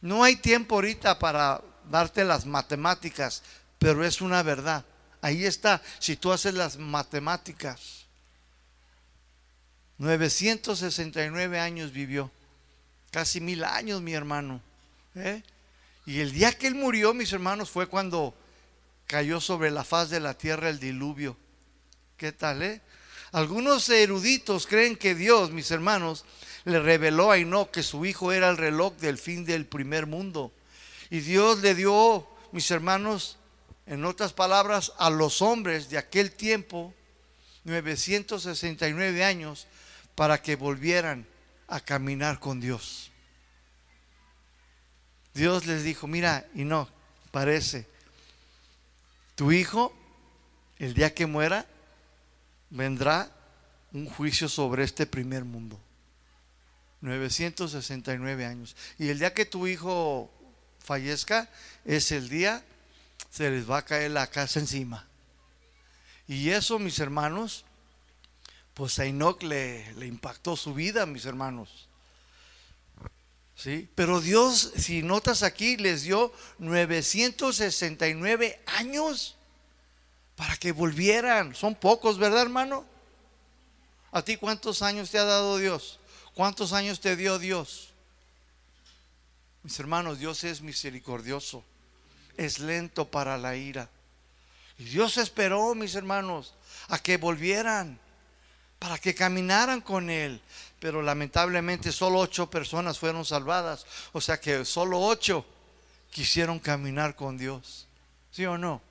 No hay tiempo ahorita para darte las matemáticas, pero es una verdad. Ahí está, si tú haces las matemáticas. 969 años vivió, casi mil años mi hermano. ¿eh? Y el día que él murió, mis hermanos, fue cuando cayó sobre la faz de la tierra el diluvio. ¿Qué tal, eh? Algunos eruditos creen que Dios, mis hermanos, le reveló a Enoch que su hijo era el reloj del fin del primer mundo. Y Dios le dio, mis hermanos, en otras palabras, a los hombres de aquel tiempo, 969 años, para que volvieran a caminar con Dios. Dios les dijo, mira, y no, parece, tu hijo, el día que muera, vendrá un juicio sobre este primer mundo. 969 años. Y el día que tu hijo fallezca, es el día, se les va a caer la casa encima. Y eso, mis hermanos, pues a le impactó su vida, mis hermanos. ¿Sí? Pero Dios, si notas aquí, les dio 969 años para que volvieran. Son pocos, ¿verdad, hermano? ¿A ti cuántos años te ha dado Dios? ¿Cuántos años te dio Dios? Mis hermanos, Dios es misericordioso, es lento para la ira. Y Dios esperó, mis hermanos, a que volvieran, para que caminaran con Él. Pero lamentablemente solo ocho personas fueron salvadas. O sea que solo ocho quisieron caminar con Dios. ¿Sí o no?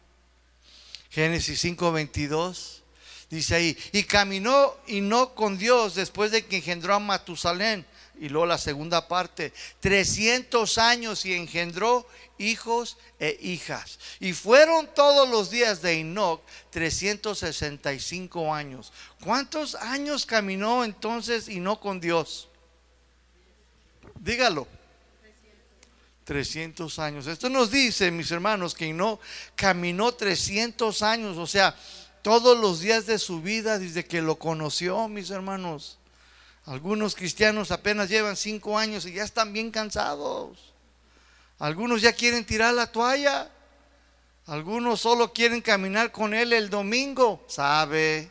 Génesis 5:22 dice ahí, y caminó y no con Dios después de que engendró a Matusalén. Y luego la segunda parte, 300 años y engendró hijos e hijas. Y fueron todos los días de Enoch 365 años. ¿Cuántos años caminó entonces Enoch con Dios? Dígalo. 300 años. Esto nos dice, mis hermanos, que Enoch caminó 300 años, o sea, todos los días de su vida desde que lo conoció, mis hermanos. Algunos cristianos apenas llevan cinco años y ya están bien cansados. Algunos ya quieren tirar la toalla. Algunos solo quieren caminar con Él el domingo, ¿sabe?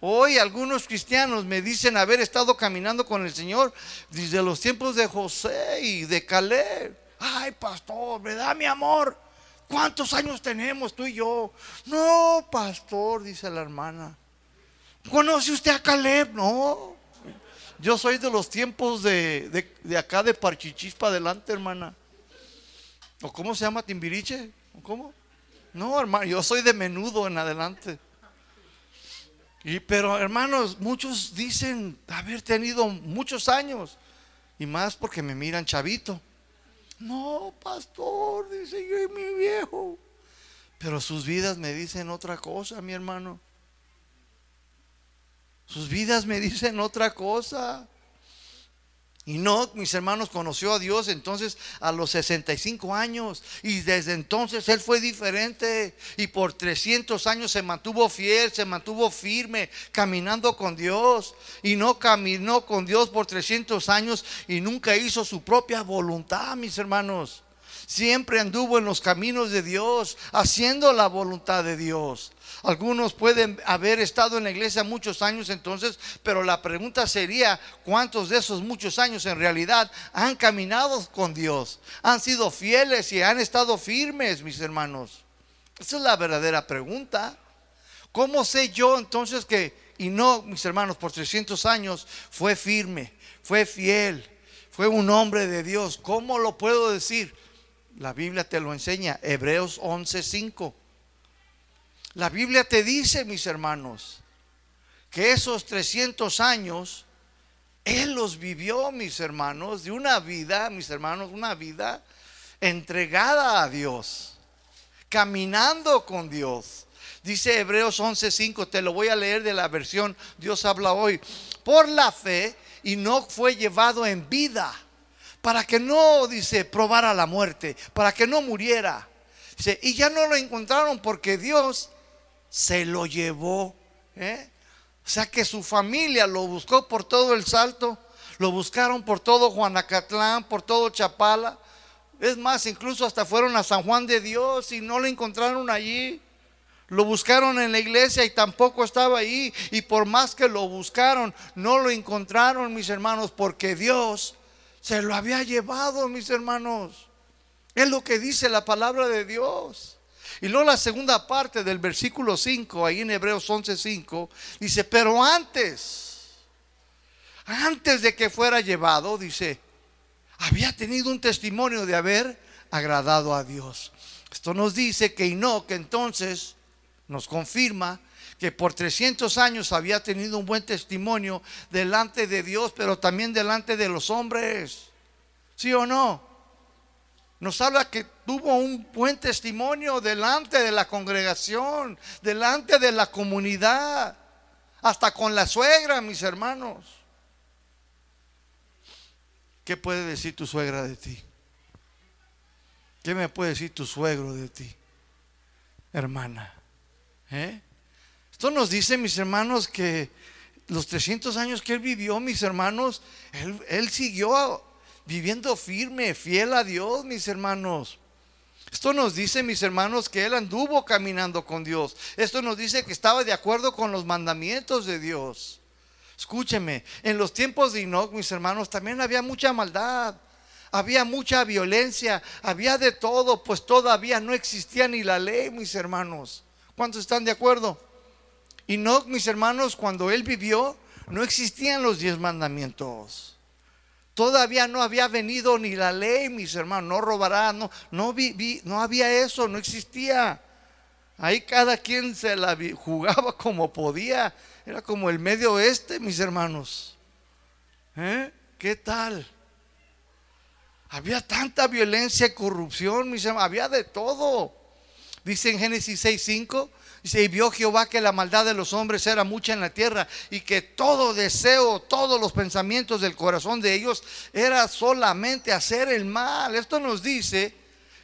Hoy algunos cristianos me dicen haber estado caminando con el Señor desde los tiempos de José y de Caleb. Ay, pastor, ¿verdad, mi amor? ¿Cuántos años tenemos tú y yo? No, pastor, dice la hermana. ¿Conoce usted a Caleb? No. Yo soy de los tiempos de, acá de Parchichispa adelante, hermana. ¿O cómo se llama Timbiriche? ¿O cómo? No, hermano, yo soy de menudo en adelante. Y pero hermanos, muchos dicen haber tenido muchos años y más porque me miran chavito. No, pastor, dice yo y mi viejo. Pero sus vidas me dicen otra cosa, mi hermano. Sus vidas me dicen otra cosa. Y no, mis hermanos, conoció a Dios entonces a los 65 años. Y desde entonces Él fue diferente. Y por 300 años se mantuvo fiel, se mantuvo firme, caminando con Dios. Y no caminó con Dios por 300 años y nunca hizo su propia voluntad, mis hermanos. Siempre anduvo en los caminos de Dios, haciendo la voluntad de Dios. Algunos pueden haber estado en la iglesia muchos años entonces, pero la pregunta sería, ¿cuántos de esos muchos años en realidad han caminado con Dios? Han sido fieles y han estado firmes, mis hermanos. Esa es la verdadera pregunta. ¿Cómo sé yo entonces que, y no, mis hermanos, por 300 años fue firme, fue fiel, fue un hombre de Dios? ¿Cómo lo puedo decir? La Biblia te lo enseña, Hebreos 11:5. La Biblia te dice, mis hermanos, que esos 300 años, Él los vivió, mis hermanos, de una vida, mis hermanos, una vida entregada a Dios, caminando con Dios. Dice Hebreos 11:5, te lo voy a leer de la versión Dios habla hoy. Por la fe y no fue llevado en vida, para que no, dice, probara la muerte, para que no muriera. Dice, y ya no lo encontraron porque Dios se lo llevó. ¿eh? O sea que su familia lo buscó por todo el salto, lo buscaron por todo Juanacatlán, por todo Chapala. Es más, incluso hasta fueron a San Juan de Dios y no lo encontraron allí. Lo buscaron en la iglesia y tampoco estaba ahí. Y por más que lo buscaron, no lo encontraron, mis hermanos, porque Dios se lo había llevado, mis hermanos. Es lo que dice la palabra de Dios. Y luego la segunda parte del versículo 5, ahí en Hebreos 11:5, dice, pero antes, antes de que fuera llevado, dice, había tenido un testimonio de haber agradado a Dios. Esto nos dice que Enoch entonces nos confirma que por 300 años había tenido un buen testimonio delante de Dios, pero también delante de los hombres. ¿Sí o no? Nos habla que tuvo un buen testimonio delante de la congregación, delante de la comunidad, hasta con la suegra, mis hermanos. ¿Qué puede decir tu suegra de ti? ¿Qué me puede decir tu suegro de ti, hermana? ¿Eh? Esto nos dice, mis hermanos, que los 300 años que él vivió, mis hermanos, él, siguió viviendo firme, fiel a Dios, mis hermanos. Esto nos dice, mis hermanos, que él anduvo caminando con Dios. Esto nos dice que estaba de acuerdo con los mandamientos de Dios. Escúcheme, en los tiempos de Enoch, mis hermanos, también había mucha maldad, había mucha violencia, había de todo, pues todavía no existía ni la ley, mis hermanos. ¿Cuántos están de acuerdo? Enoch, mis hermanos, cuando él vivió, no existían los diez mandamientos. Todavía no había venido ni la ley, mis hermanos, no robará, no, no, no había eso, no existía. Ahí cada quien se la jugaba como podía. Era como el medio oeste, mis hermanos. ¿Eh? ¿Qué tal? Había tanta violencia y corrupción, mis hermanos. Había de todo. Dice en Génesis 6:5 Dice, y vio Jehová que la maldad de los hombres era mucha en la tierra y que todo deseo, todos los pensamientos del corazón de ellos era solamente hacer el mal. Esto nos dice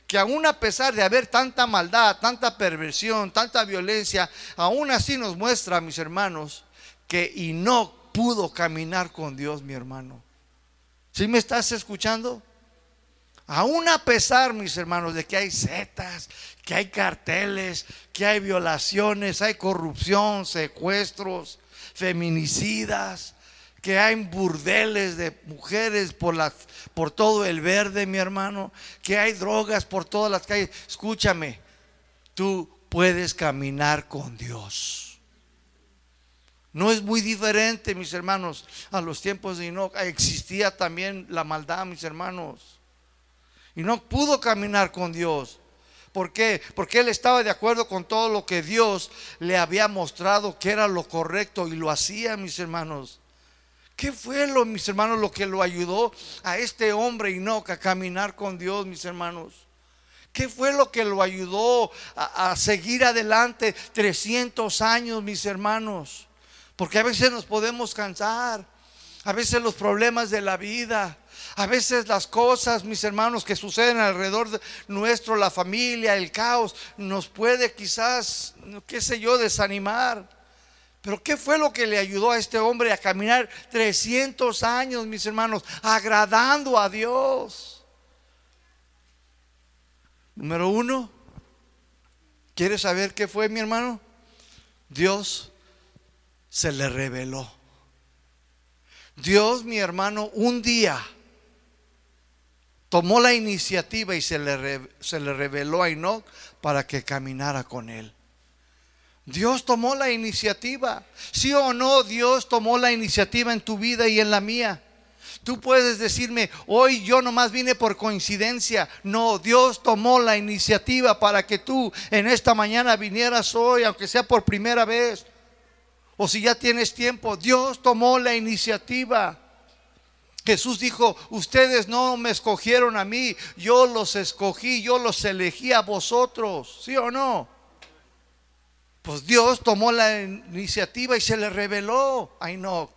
que aún a pesar de haber tanta maldad, tanta perversión, tanta violencia, aún así nos muestra, mis hermanos, que y no pudo caminar con Dios, mi hermano. ¿Sí me estás escuchando? Aún a pesar, mis hermanos, de que hay setas, que hay carteles, que hay violaciones, hay corrupción, secuestros, feminicidas, que hay burdeles de mujeres por, por todo el verde, mi hermano, que hay drogas por todas las calles. Escúchame, tú puedes caminar con Dios. No es muy diferente, mis hermanos, a los tiempos de Enoch. Existía también la maldad, mis hermanos. Y no pudo caminar con Dios. ¿Por qué? Porque él estaba de acuerdo con todo lo que Dios le había mostrado que era lo correcto y lo hacía, mis hermanos. ¿Qué fue lo, mis hermanos, lo que lo ayudó a este hombre no a caminar con Dios, mis hermanos? ¿Qué fue lo que lo ayudó a, a seguir adelante 300 años, mis hermanos? Porque a veces nos podemos cansar, a veces los problemas de la vida, a veces las cosas, mis hermanos, que suceden alrededor de nuestro, la familia, el caos, nos puede quizás, qué sé yo, desanimar. Pero ¿qué fue lo que le ayudó a este hombre a caminar 300 años, mis hermanos, agradando a Dios? Número uno, ¿quieres saber qué fue, mi hermano? Dios se le reveló. Dios, mi hermano, un día tomó la iniciativa y se le, se le reveló a Enoch para que caminara con él. Dios tomó la iniciativa. Sí o no, Dios tomó la iniciativa en tu vida y en la mía. Tú puedes decirme, hoy yo nomás vine por coincidencia. No, Dios tomó la iniciativa para que tú en esta mañana vinieras hoy, aunque sea por primera vez. O si ya tienes tiempo, Dios tomó la iniciativa. Jesús dijo, ustedes no me escogieron a mí, yo los escogí, yo los elegí a vosotros, ¿sí o no? Pues Dios tomó la iniciativa y se le reveló a Enoch,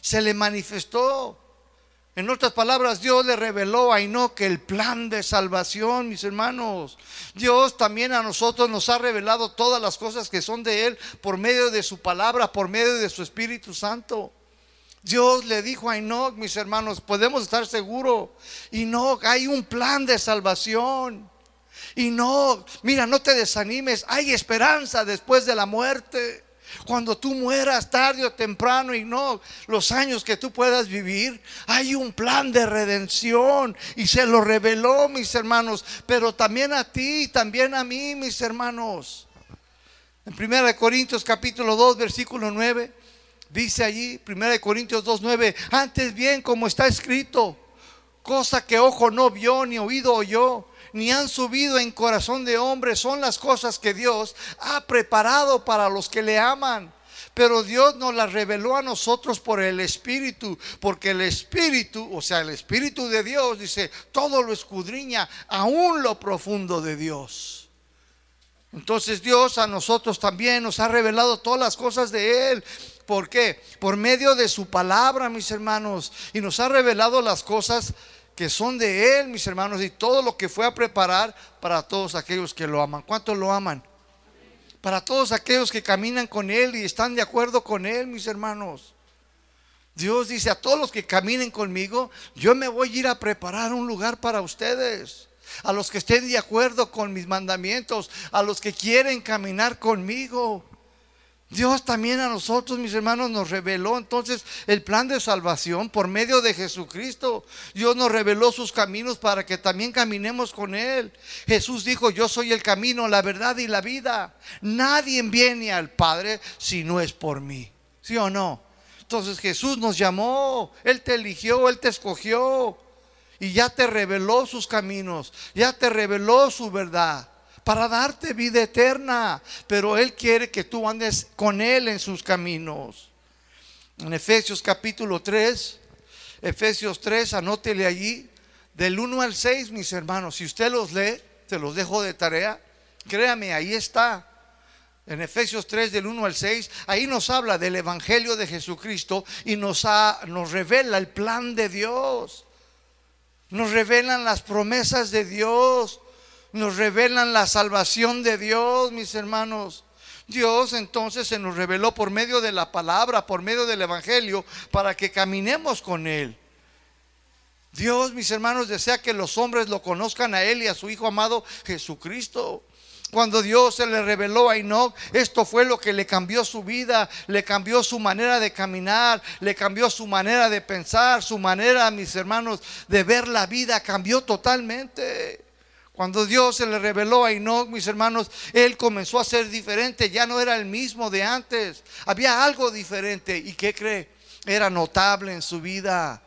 se le manifestó. En otras palabras, Dios le reveló a Enoch el plan de salvación, mis hermanos. Dios también a nosotros nos ha revelado todas las cosas que son de Él por medio de su palabra, por medio de su Espíritu Santo. Dios le dijo a Enoch, mis hermanos, podemos estar seguros, Enoch, hay un plan de salvación. No, mira, no te desanimes, hay esperanza después de la muerte. Cuando tú mueras tarde o temprano y los años que tú puedas vivir, hay un plan de redención y se lo reveló, mis hermanos, pero también a ti, también a mí, mis hermanos. En 1 Corintios capítulo 2, versículo 9, dice allí, 1 Corintios 2, 9, antes bien como está escrito, cosa que ojo no vio ni oído oyó ni han subido en corazón de hombre, son las cosas que Dios ha preparado para los que le aman. Pero Dios nos las reveló a nosotros por el Espíritu, porque el Espíritu, o sea, el Espíritu de Dios, dice, todo lo escudriña, aún lo profundo de Dios. Entonces Dios a nosotros también nos ha revelado todas las cosas de Él. ¿Por qué? Por medio de su palabra, mis hermanos. Y nos ha revelado las cosas que son de Él, mis hermanos, y todo lo que fue a preparar para todos aquellos que lo aman. ¿Cuántos lo aman? Para todos aquellos que caminan con Él y están de acuerdo con Él, mis hermanos. Dios dice a todos los que caminen conmigo, yo me voy a ir a preparar un lugar para ustedes. A los que estén de acuerdo con mis mandamientos, a los que quieren caminar conmigo. Dios también a nosotros, mis hermanos, nos reveló entonces el plan de salvación por medio de Jesucristo. Dios nos reveló sus caminos para que también caminemos con Él. Jesús dijo, yo soy el camino, la verdad y la vida. Nadie viene al Padre si no es por mí. ¿Sí o no? Entonces Jesús nos llamó, Él te eligió, Él te escogió y ya te reveló sus caminos, ya te reveló su verdad para darte vida eterna. Pero Él quiere que tú andes con Él en sus caminos. En Efesios capítulo 3, Efesios 3, anótele allí, del 1 al 6, mis hermanos. Si usted los lee, te los dejo de tarea. Créame, ahí está. En Efesios 3 del 1 al 6, ahí nos habla del Evangelio de Jesucristo y nos, nos revela el plan de Dios. Nos revelan las promesas de Dios nos revelan la salvación de Dios, mis hermanos. Dios entonces se nos reveló por medio de la palabra, por medio del Evangelio, para que caminemos con Él. Dios, mis hermanos, desea que los hombres lo conozcan a Él y a su Hijo amado Jesucristo. Cuando Dios se le reveló a Enoch, esto fue lo que le cambió su vida, le cambió su manera de caminar, le cambió su manera de pensar, su manera, mis hermanos, de ver la vida, cambió totalmente. Cuando Dios se le reveló a Enoch, mis hermanos, él comenzó a ser diferente, ya no era el mismo de antes. Había algo diferente. ¿Y qué cree? Era notable en su vida.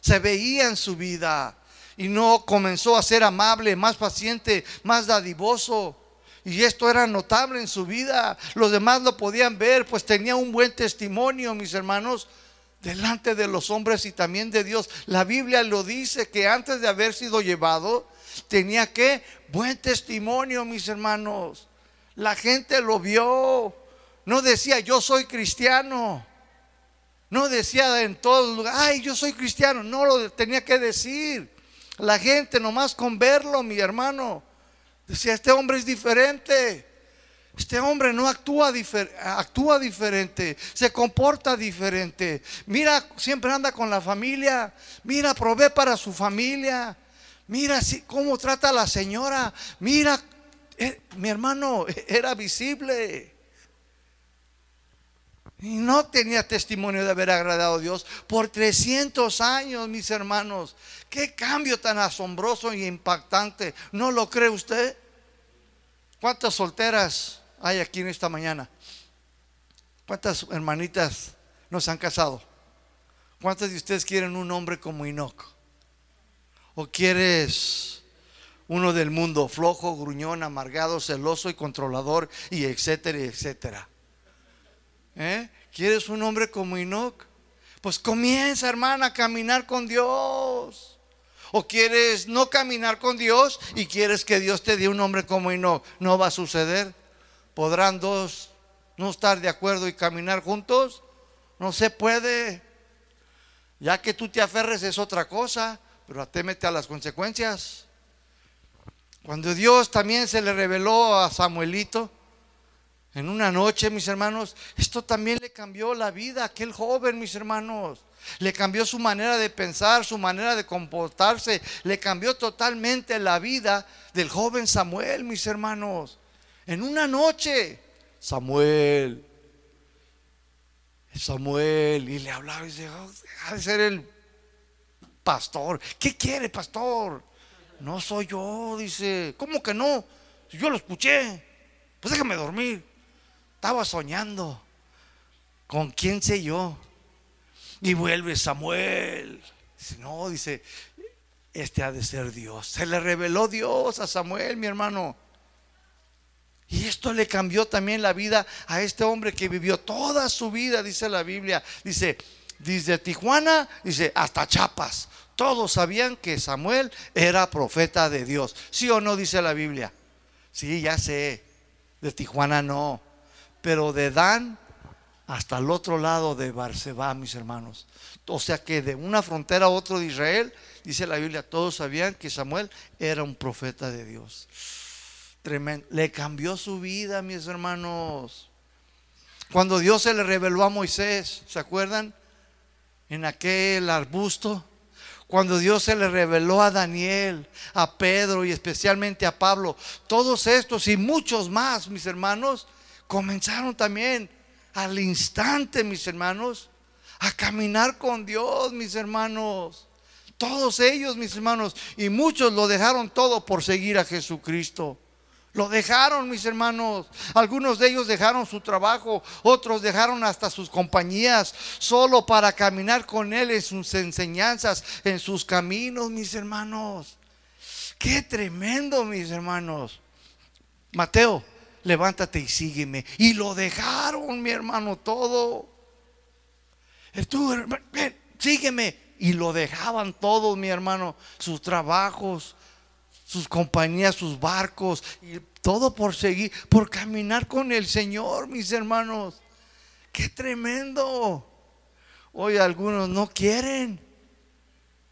Se veía en su vida. Y no comenzó a ser amable, más paciente, más dadivoso. Y esto era notable en su vida. Los demás lo podían ver, pues tenía un buen testimonio, mis hermanos, delante de los hombres y también de Dios. La Biblia lo dice que antes de haber sido llevado, tenía que buen testimonio, mis hermanos. La gente lo vio. No decía yo soy cristiano. No decía en todo lugar, ay, yo soy cristiano. No lo tenía que decir. La gente nomás con verlo, mi hermano, decía, este hombre es diferente. Este hombre no actúa, actúa diferente, se comporta diferente. Mira, siempre anda con la familia. Mira, provee para su familia. Mira cómo trata a la señora. Mira, eh, mi hermano [LAUGHS] era visible. Y no tenía testimonio de haber agradado a Dios por 300 años, mis hermanos. Qué cambio tan asombroso y impactante. ¿No lo cree usted? ¿Cuántas solteras hay aquí en esta mañana? ¿Cuántas hermanitas nos han casado? ¿Cuántas de ustedes quieren un hombre como Inoc? ¿O quieres uno del mundo flojo, gruñón, amargado, celoso y controlador y etcétera, etcétera? ¿Eh? ¿Quieres un hombre como Enoch? Pues comienza, hermana, a caminar con Dios. ¿O quieres no caminar con Dios y quieres que Dios te dé un hombre como Enoch? No va a suceder. ¿Podrán dos no estar de acuerdo y caminar juntos? No se puede. Ya que tú te aferres es otra cosa pero atémete a las consecuencias. Cuando Dios también se le reveló a Samuelito, En una noche, mis hermanos, esto también le cambió la vida a aquel joven, mis hermanos. Le cambió su manera de pensar, su manera de comportarse. Le cambió totalmente la vida del joven Samuel, mis hermanos. En una noche, Samuel, Samuel, y le hablaba y dice, oh, deja de ser el pastor. ¿Qué quiere, pastor? No soy yo, dice. ¿Cómo que no? Yo lo escuché. Pues déjame dormir. Estaba soñando. ¿Con quién sé yo? Y vuelve Samuel. No, dice, este ha de ser Dios. Se le reveló Dios a Samuel, mi hermano. Y esto le cambió también la vida a este hombre que vivió toda su vida, dice la Biblia. Dice, desde Tijuana, dice, hasta Chiapas. Todos sabían que Samuel era profeta de Dios. ¿Sí o no dice la Biblia? Sí, ya sé. De Tijuana no. Pero de Dan hasta el otro lado de Barseba, mis hermanos. O sea que de una frontera a otro de Israel, dice la Biblia, todos sabían que Samuel era un profeta de Dios. Tremendo. Le cambió su vida, mis hermanos. Cuando Dios se le reveló a Moisés, ¿se acuerdan? En aquel arbusto. Cuando Dios se le reveló a Daniel, a Pedro y especialmente a Pablo. Todos estos y muchos más, mis hermanos, comenzaron también al instante, mis hermanos, a caminar con Dios, mis hermanos. Todos ellos, mis hermanos, y muchos lo dejaron todo por seguir a Jesucristo. Lo dejaron, mis hermanos. Algunos de ellos dejaron su trabajo, otros dejaron hasta sus compañías, solo para caminar con Él en sus enseñanzas, en sus caminos, mis hermanos. Qué tremendo, mis hermanos. Mateo levántate y sígueme. Y lo dejaron, mi hermano, todo. Tú, sígueme. Y lo dejaban todos, mi hermano, sus trabajos, sus compañías, sus barcos, y todo por seguir, por caminar con el Señor, mis hermanos. Qué tremendo. Hoy algunos no quieren.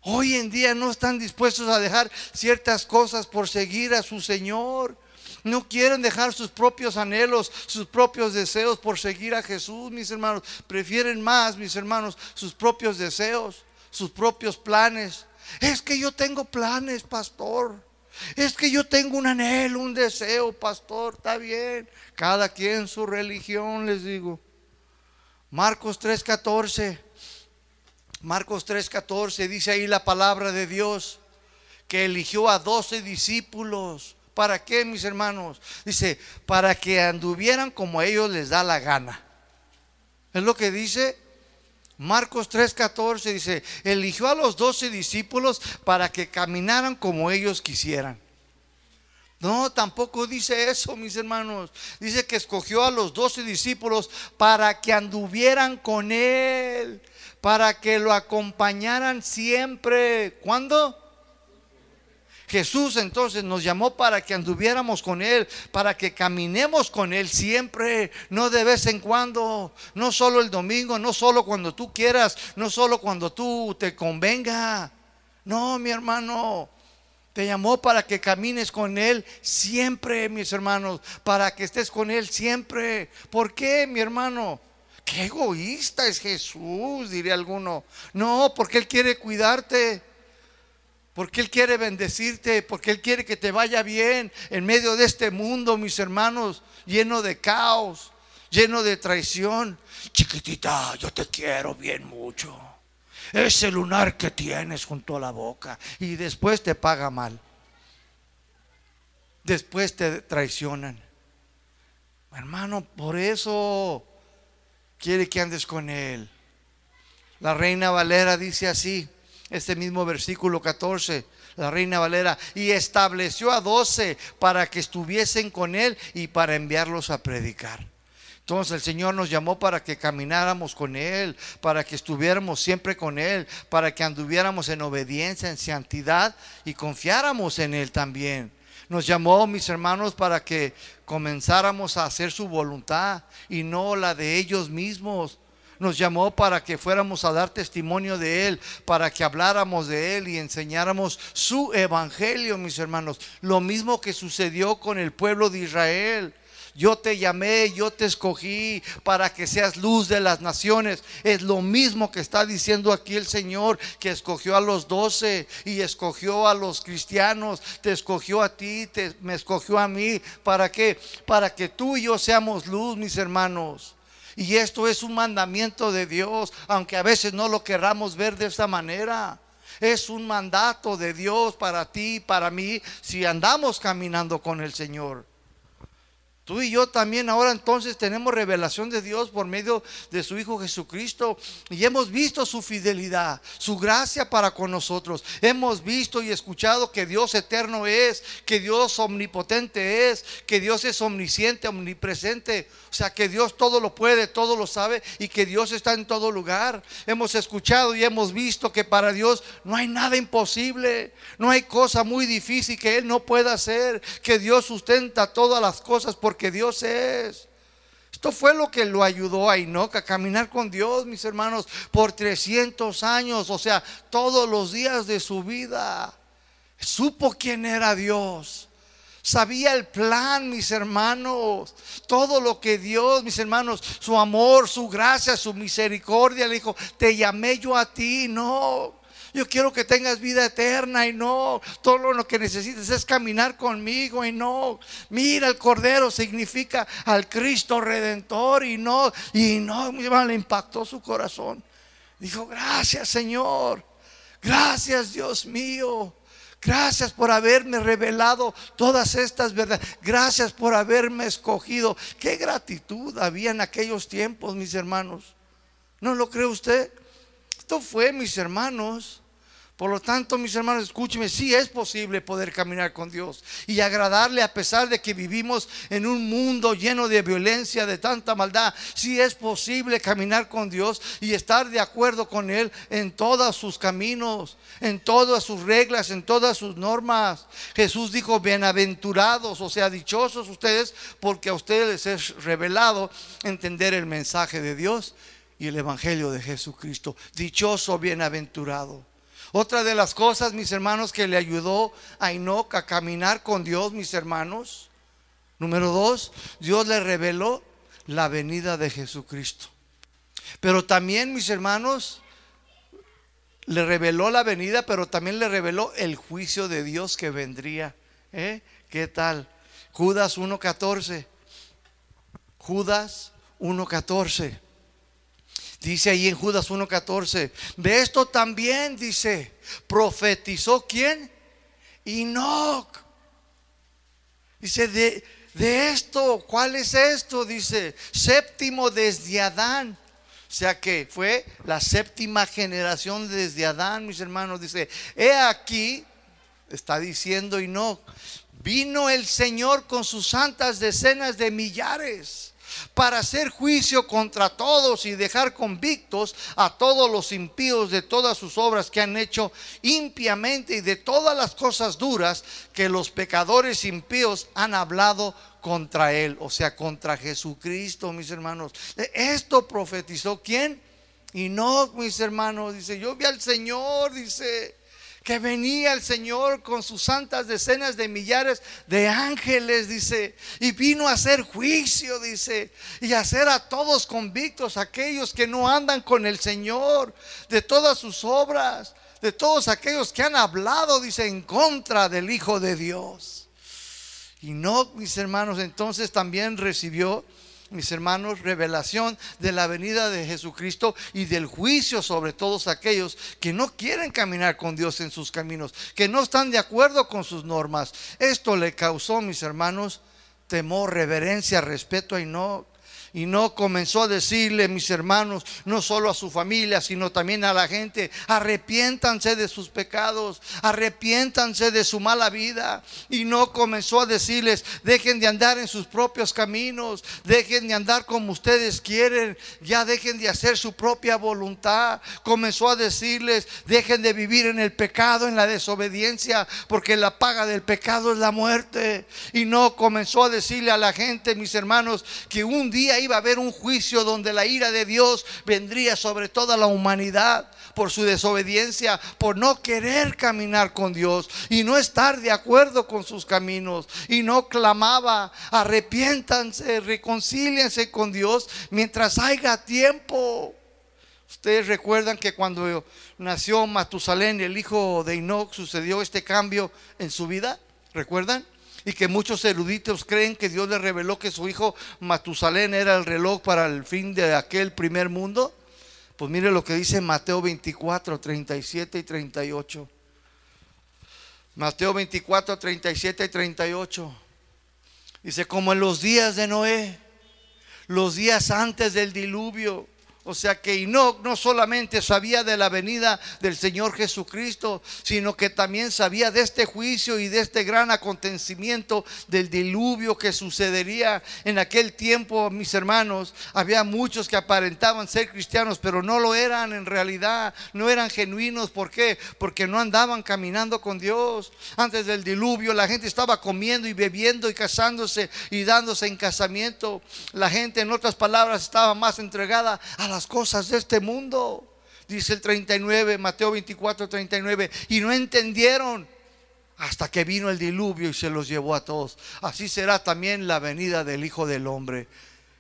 Hoy en día no están dispuestos a dejar ciertas cosas por seguir a su Señor. No quieren dejar sus propios anhelos, sus propios deseos por seguir a Jesús, mis hermanos. Prefieren más, mis hermanos, sus propios deseos, sus propios planes. Es que yo tengo planes, pastor. Es que yo tengo un anhelo, un deseo, pastor. Está bien. Cada quien su religión, les digo. Marcos 3:14. Marcos 3:14 dice ahí la palabra de Dios que eligió a doce discípulos ¿Para qué, mis hermanos? Dice, para que anduvieran como a ellos les da la gana. Es lo que dice Marcos 3:14. Dice, eligió a los doce discípulos para que caminaran como ellos quisieran. No, tampoco dice eso, mis hermanos. Dice que escogió a los doce discípulos para que anduvieran con él, para que lo acompañaran siempre. ¿Cuándo? Jesús entonces nos llamó para que anduviéramos con Él, para que caminemos con Él siempre, no de vez en cuando, no solo el domingo, no solo cuando tú quieras, no solo cuando tú te convenga. No, mi hermano, te llamó para que camines con Él siempre, mis hermanos, para que estés con Él siempre. ¿Por qué, mi hermano? Qué egoísta es Jesús, diría alguno. No, porque Él quiere cuidarte porque Él quiere bendecirte, porque Él quiere que te vaya bien en medio de este mundo, mis hermanos, lleno de caos, lleno de traición. Chiquitita, yo te quiero bien mucho. Ese lunar que tienes junto a la boca y después te paga mal. Después te traicionan. Hermano, por eso quiere que andes con Él. La reina Valera dice así, este mismo versículo 14, la reina Valera, y estableció a doce para que estuviesen con él y para enviarlos a predicar. Entonces el Señor nos llamó para que camináramos con Él, para que estuviéramos siempre con Él, para que anduviéramos en obediencia, en santidad y confiáramos en Él también. Nos llamó, mis hermanos, para que comenzáramos a hacer su voluntad y no la de ellos mismos nos llamó para que fuéramos a dar testimonio de Él, para que habláramos de Él y enseñáramos su evangelio, mis hermanos. Lo mismo que sucedió con el pueblo de Israel. Yo te llamé, yo te escogí para que seas luz de las naciones. Es lo mismo que está diciendo aquí el Señor, que escogió a los doce y escogió a los cristianos, te escogió a ti, te, me escogió a mí. ¿Para qué? Para que tú y yo seamos luz, mis hermanos. Y esto es un mandamiento de Dios, aunque a veces no lo querramos ver de esta manera. Es un mandato de Dios para ti, para mí, si andamos caminando con el Señor. Tú y yo también ahora entonces tenemos revelación de Dios por medio de su Hijo Jesucristo y hemos visto su fidelidad, su gracia para con nosotros. Hemos visto y escuchado que Dios eterno es, que Dios omnipotente es, que Dios es omnisciente, omnipresente. O sea, que Dios todo lo puede, todo lo sabe y que Dios está en todo lugar. Hemos escuchado y hemos visto que para Dios no hay nada imposible, no hay cosa muy difícil que Él no pueda hacer, que Dios sustenta todas las cosas por que Dios es. Esto fue lo que lo ayudó a Enoch a caminar con Dios, mis hermanos, por 300 años, o sea, todos los días de su vida. Supo quién era Dios. Sabía el plan, mis hermanos. Todo lo que Dios, mis hermanos, su amor, su gracia, su misericordia, le dijo, te llamé yo a ti. No, yo quiero que tengas vida eterna y no, todo lo que necesitas es caminar conmigo y no. Mira, el Cordero significa al Cristo Redentor y no, y no, le impactó su corazón. Dijo, gracias Señor, gracias Dios mío. Gracias por haberme revelado todas estas verdades. Gracias por haberme escogido. Qué gratitud había en aquellos tiempos, mis hermanos. ¿No lo cree usted? Esto fue, mis hermanos, por lo tanto, mis hermanos, escúcheme, sí es posible poder caminar con Dios y agradarle a pesar de que vivimos en un mundo lleno de violencia, de tanta maldad. Sí es posible caminar con Dios y estar de acuerdo con Él en todos sus caminos, en todas sus reglas, en todas sus normas. Jesús dijo, bienaventurados, o sea, dichosos ustedes, porque a ustedes les es revelado entender el mensaje de Dios y el Evangelio de Jesucristo. Dichoso, bienaventurado. Otra de las cosas, mis hermanos, que le ayudó a Enoch a caminar con Dios, mis hermanos. Número dos, Dios le reveló la venida de Jesucristo. Pero también, mis hermanos, le reveló la venida, pero también le reveló el juicio de Dios que vendría. ¿Eh? ¿Qué tal? Judas 1.14. Judas 1.14. Dice ahí en Judas 1.14, de esto también dice, profetizó quién? Enoch. Dice, de, de esto, ¿cuál es esto? Dice, séptimo desde Adán. O sea que fue la séptima generación desde Adán, mis hermanos. Dice, he aquí, está diciendo Enoch, vino el Señor con sus santas decenas de millares para hacer juicio contra todos y dejar convictos a todos los impíos de todas sus obras que han hecho impiamente y de todas las cosas duras que los pecadores impíos han hablado contra él, o sea, contra Jesucristo, mis hermanos. Esto profetizó quién? No, mis hermanos, dice, yo vi al Señor, dice, que venía el Señor con sus santas decenas de millares de ángeles, dice, y vino a hacer juicio, dice, y a hacer a todos convictos, aquellos que no andan con el Señor, de todas sus obras, de todos aquellos que han hablado, dice, en contra del Hijo de Dios. Y no, mis hermanos, entonces también recibió mis hermanos, revelación de la venida de Jesucristo y del juicio sobre todos aquellos que no quieren caminar con Dios en sus caminos, que no están de acuerdo con sus normas. Esto le causó, mis hermanos, temor, reverencia, respeto y no y no comenzó a decirle, mis hermanos, no solo a su familia, sino también a la gente, arrepiéntanse de sus pecados, arrepiéntanse de su mala vida. Y no comenzó a decirles, dejen de andar en sus propios caminos, dejen de andar como ustedes quieren, ya dejen de hacer su propia voluntad. Comenzó a decirles, dejen de vivir en el pecado, en la desobediencia, porque la paga del pecado es la muerte. Y no comenzó a decirle a la gente, mis hermanos, que un día iba a haber un juicio donde la ira de Dios vendría sobre toda la humanidad por su desobediencia, por no querer caminar con Dios y no estar de acuerdo con sus caminos. Y no clamaba, arrepiéntanse, reconcíliense con Dios mientras haya tiempo. Ustedes recuerdan que cuando nació Matusalén, el hijo de Enoch, sucedió este cambio en su vida. ¿Recuerdan? Y que muchos eruditos creen que Dios le reveló que su hijo Matusalén era el reloj para el fin de aquel primer mundo. Pues mire lo que dice Mateo 24, 37 y 38. Mateo 24, 37 y 38. Dice, como en los días de Noé, los días antes del diluvio o sea que Enoch no solamente sabía de la venida del Señor Jesucristo, sino que también sabía de este juicio y de este gran acontecimiento del diluvio que sucedería en aquel tiempo, mis hermanos. Había muchos que aparentaban ser cristianos, pero no lo eran en realidad, no eran genuinos. ¿Por qué? Porque no andaban caminando con Dios. Antes del diluvio la gente estaba comiendo y bebiendo y casándose y dándose en casamiento. La gente, en otras palabras, estaba más entregada a la las cosas de este mundo. Dice el 39, Mateo 24, 39. Y no entendieron hasta que vino el diluvio y se los llevó a todos. Así será también la venida del Hijo del Hombre.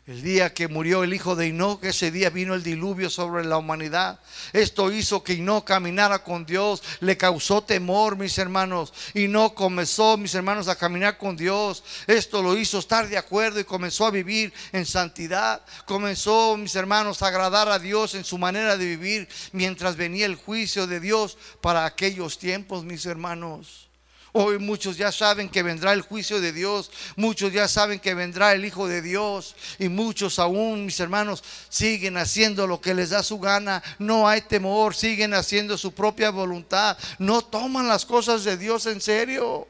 El día que murió el hijo de Enoch, ese día vino el diluvio sobre la humanidad. Esto hizo que Enoch caminara con Dios, le causó temor, mis hermanos. No comenzó, mis hermanos, a caminar con Dios. Esto lo hizo estar de acuerdo y comenzó a vivir en santidad. Comenzó, mis hermanos, a agradar a Dios en su manera de vivir mientras venía el juicio de Dios para aquellos tiempos, mis hermanos. Hoy muchos ya saben que vendrá el juicio de Dios, muchos ya saben que vendrá el Hijo de Dios y muchos aún, mis hermanos, siguen haciendo lo que les da su gana, no hay temor, siguen haciendo su propia voluntad, no toman las cosas de Dios en serio.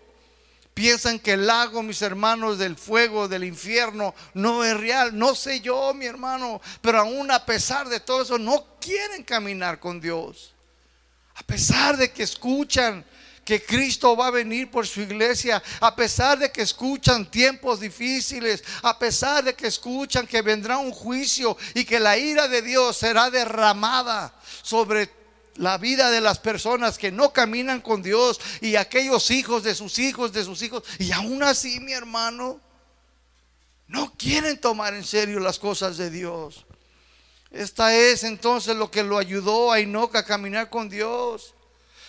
Piensan que el lago, mis hermanos, del fuego, del infierno, no es real. No sé yo, mi hermano, pero aún a pesar de todo eso, no quieren caminar con Dios. A pesar de que escuchan que Cristo va a venir por su iglesia, a pesar de que escuchan tiempos difíciles, a pesar de que escuchan que vendrá un juicio y que la ira de Dios será derramada sobre la vida de las personas que no caminan con Dios y aquellos hijos de sus hijos, de sus hijos. Y aún así, mi hermano, no quieren tomar en serio las cosas de Dios. Esta es entonces lo que lo ayudó a Enoch a caminar con Dios.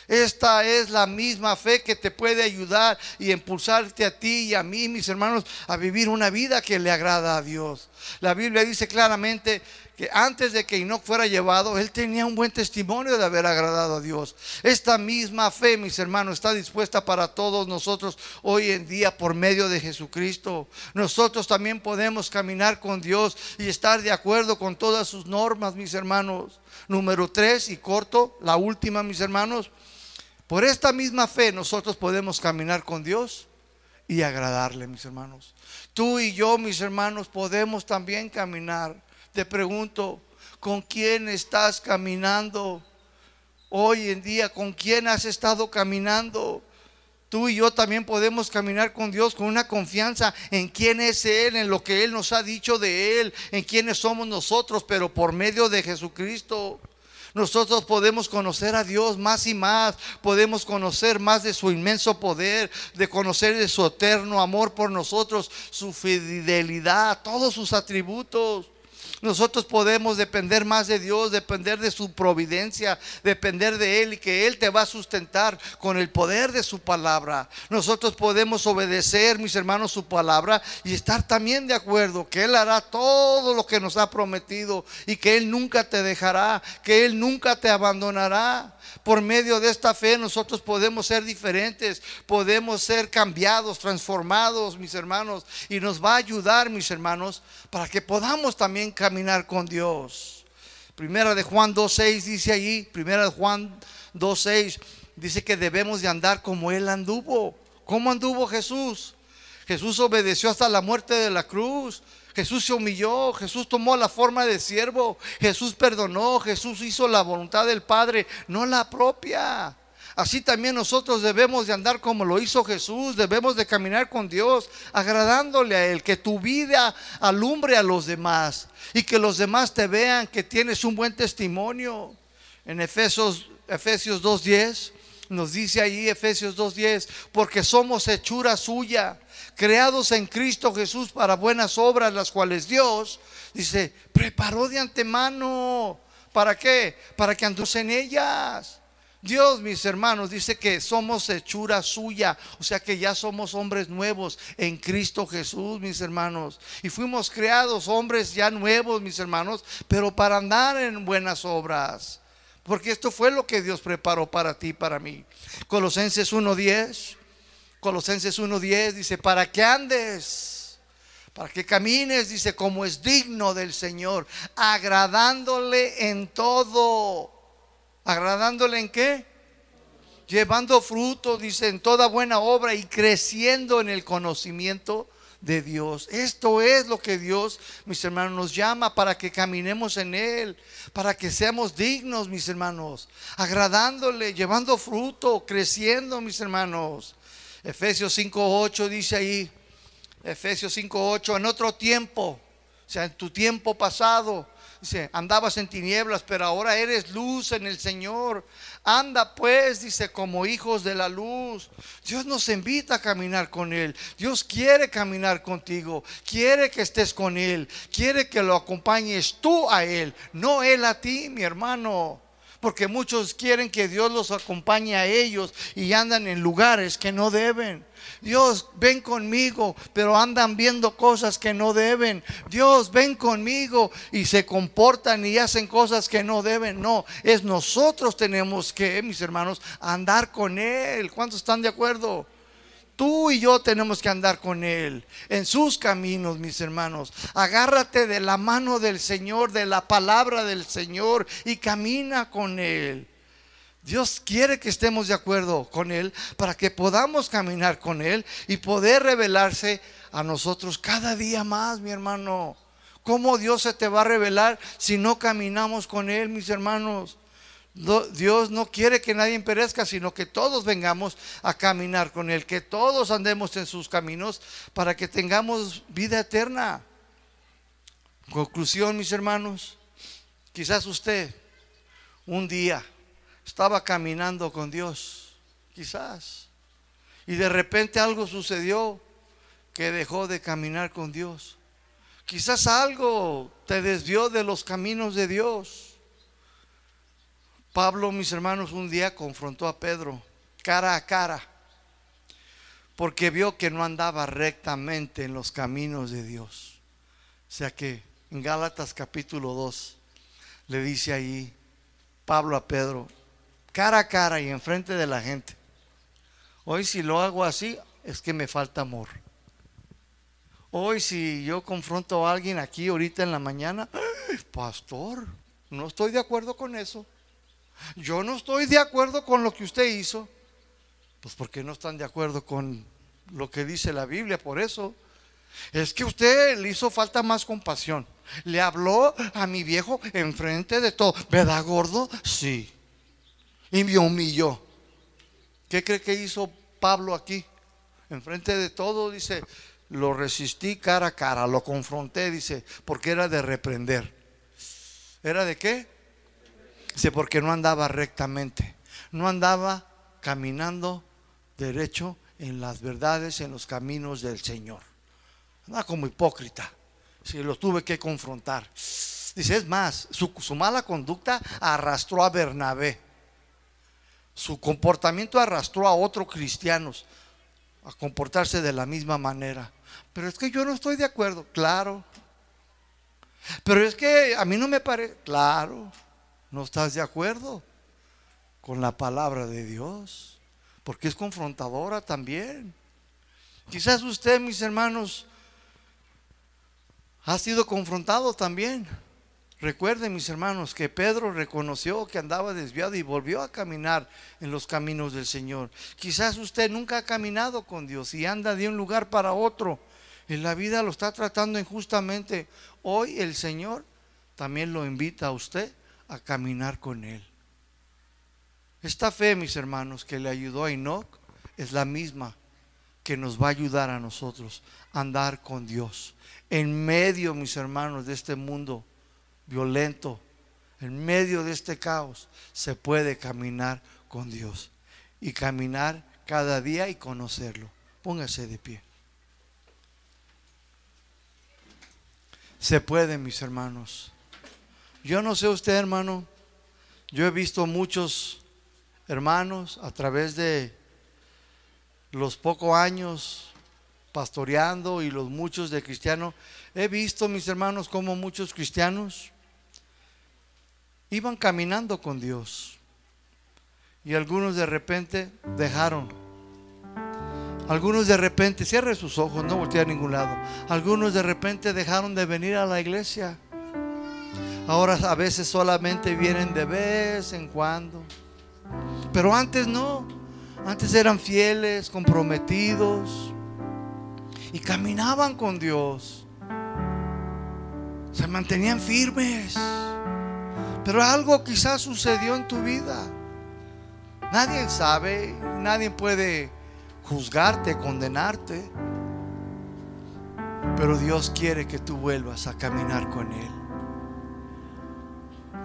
Esta es la misma fe que te puede ayudar y impulsarte a ti y a mí, mis hermanos, a vivir una vida que le agrada a Dios. La Biblia dice claramente que antes de que Enoch fuera llevado, él tenía un buen testimonio de haber agradado a Dios. Esta misma fe, mis hermanos, está dispuesta para todos nosotros hoy en día por medio de Jesucristo. Nosotros también podemos caminar con Dios y estar de acuerdo con todas sus normas, mis hermanos. Número tres y corto, la última, mis hermanos. Por esta misma fe nosotros podemos caminar con Dios y agradarle, mis hermanos. Tú y yo, mis hermanos, podemos también caminar. Te pregunto, ¿con quién estás caminando hoy en día? ¿Con quién has estado caminando? Tú y yo también podemos caminar con Dios con una confianza en quién es Él, en lo que Él nos ha dicho de Él, en quiénes somos nosotros, pero por medio de Jesucristo. Nosotros podemos conocer a Dios más y más, podemos conocer más de su inmenso poder, de conocer de su eterno amor por nosotros, su fidelidad, todos sus atributos. Nosotros podemos depender más de Dios, depender de su providencia, depender de Él y que Él te va a sustentar con el poder de su palabra. Nosotros podemos obedecer, mis hermanos, su palabra y estar también de acuerdo que Él hará todo lo que nos ha prometido y que Él nunca te dejará, que Él nunca te abandonará. Por medio de esta fe nosotros podemos ser diferentes, podemos ser cambiados, transformados, mis hermanos, y nos va a ayudar, mis hermanos, para que podamos también caminar con Dios. Primera de Juan 2.6 dice allí, primera de Juan 2.6 dice que debemos de andar como Él anduvo. ¿Cómo anduvo Jesús? Jesús obedeció hasta la muerte de la cruz. Jesús se humilló, Jesús tomó la forma de siervo, Jesús perdonó, Jesús hizo la voluntad del Padre, no la propia. Así también nosotros debemos de andar como lo hizo Jesús, debemos de caminar con Dios, agradándole a Él, que tu vida alumbre a los demás y que los demás te vean que tienes un buen testimonio. En Efesios, Efesios 2.10 nos dice ahí Efesios 2.10, porque somos hechura suya, creados en Cristo Jesús para buenas obras, las cuales Dios, dice, preparó de antemano. ¿Para qué? Para que andes en ellas. Dios, mis hermanos, dice que somos hechura suya, o sea que ya somos hombres nuevos en Cristo Jesús, mis hermanos. Y fuimos creados hombres ya nuevos, mis hermanos, pero para andar en buenas obras. Porque esto fue lo que Dios preparó para ti para mí. Colosenses 1.10, Colosenses 1.10 dice, para que andes, para que camines, dice, como es digno del Señor, agradándole en todo ¿Agradándole en qué? Llevando fruto, dice, en toda buena obra y creciendo en el conocimiento de Dios. Esto es lo que Dios, mis hermanos, nos llama para que caminemos en Él, para que seamos dignos, mis hermanos, agradándole, llevando fruto, creciendo, mis hermanos. Efesios 5.8 dice ahí, Efesios 5.8, en otro tiempo, o sea, en tu tiempo pasado, Dice, andabas en tinieblas, pero ahora eres luz en el Señor. Anda pues, dice, como hijos de la luz. Dios nos invita a caminar con Él. Dios quiere caminar contigo. Quiere que estés con Él. Quiere que lo acompañes tú a Él, no Él a ti, mi hermano. Porque muchos quieren que Dios los acompañe a ellos y andan en lugares que no deben. Dios, ven conmigo, pero andan viendo cosas que no deben. Dios, ven conmigo y se comportan y hacen cosas que no deben. No, es nosotros tenemos que, mis hermanos, andar con Él. ¿Cuántos están de acuerdo? Tú y yo tenemos que andar con Él en sus caminos, mis hermanos. Agárrate de la mano del Señor, de la palabra del Señor y camina con Él. Dios quiere que estemos de acuerdo con Él para que podamos caminar con Él y poder revelarse a nosotros cada día más, mi hermano. ¿Cómo Dios se te va a revelar si no caminamos con Él, mis hermanos? Dios no quiere que nadie perezca, sino que todos vengamos a caminar con Él, que todos andemos en sus caminos para que tengamos vida eterna. Conclusión, mis hermanos, quizás usted un día estaba caminando con Dios, quizás. Y de repente algo sucedió que dejó de caminar con Dios. Quizás algo te desvió de los caminos de Dios. Pablo, mis hermanos, un día confrontó a Pedro cara a cara porque vio que no andaba rectamente en los caminos de Dios. O sea que en Gálatas capítulo 2 le dice ahí Pablo a Pedro, cara a cara y enfrente de la gente. Hoy si lo hago así es que me falta amor. Hoy si yo confronto a alguien aquí ahorita en la mañana, pastor, no estoy de acuerdo con eso. Yo no estoy de acuerdo con lo que usted hizo. Pues porque no están de acuerdo con lo que dice la Biblia, por eso. Es que usted le hizo falta más compasión. Le habló a mi viejo enfrente de todo. ¿Verdad, gordo? Sí y me humilló. ¿Qué cree que hizo Pablo aquí? Enfrente de todo, dice, lo resistí cara a cara, lo confronté, dice, porque era de reprender. ¿Era de qué? Dice, porque no andaba rectamente, no andaba caminando derecho en las verdades, en los caminos del Señor. Andaba como hipócrita. Si lo tuve que confrontar. Dice, es más, su, su mala conducta arrastró a Bernabé su comportamiento arrastró a otros cristianos a comportarse de la misma manera. Pero es que yo no estoy de acuerdo, claro. Pero es que a mí no me parece, claro, no estás de acuerdo con la palabra de Dios, porque es confrontadora también. Quizás usted, mis hermanos, ha sido confrontado también. Recuerden, mis hermanos, que Pedro reconoció que andaba desviado y volvió a caminar en los caminos del Señor. Quizás usted nunca ha caminado con Dios y anda de un lugar para otro. En la vida lo está tratando injustamente. Hoy el Señor también lo invita a usted a caminar con Él. Esta fe, mis hermanos, que le ayudó a Enoch es la misma que nos va a ayudar a nosotros a andar con Dios. En medio, mis hermanos, de este mundo violento, en medio de este caos, se puede caminar con Dios y caminar cada día y conocerlo. Póngase de pie. Se puede, mis hermanos. Yo no sé usted, hermano. Yo he visto muchos hermanos a través de los pocos años pastoreando y los muchos de cristianos. He visto, mis hermanos, como muchos cristianos iban caminando con Dios. Y algunos de repente dejaron. Algunos de repente, cierre sus ojos, no voltea a ningún lado. Algunos de repente dejaron de venir a la iglesia. Ahora a veces solamente vienen de vez en cuando. Pero antes no. Antes eran fieles, comprometidos y caminaban con Dios. Se mantenían firmes. Pero algo quizás sucedió en tu vida. Nadie sabe, nadie puede juzgarte, condenarte. Pero Dios quiere que tú vuelvas a caminar con Él.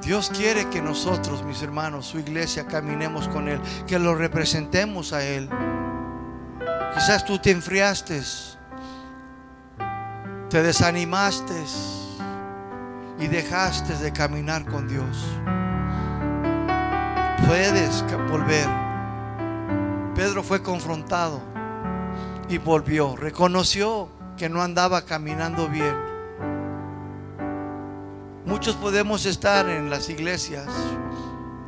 Dios quiere que nosotros, mis hermanos, su iglesia, caminemos con Él, que lo representemos a Él. Quizás tú te enfriaste, te desanimaste y dejaste de caminar con Dios. Puedes volver. Pedro fue confrontado y volvió. Reconoció que no andaba caminando bien. Muchos podemos estar en las iglesias,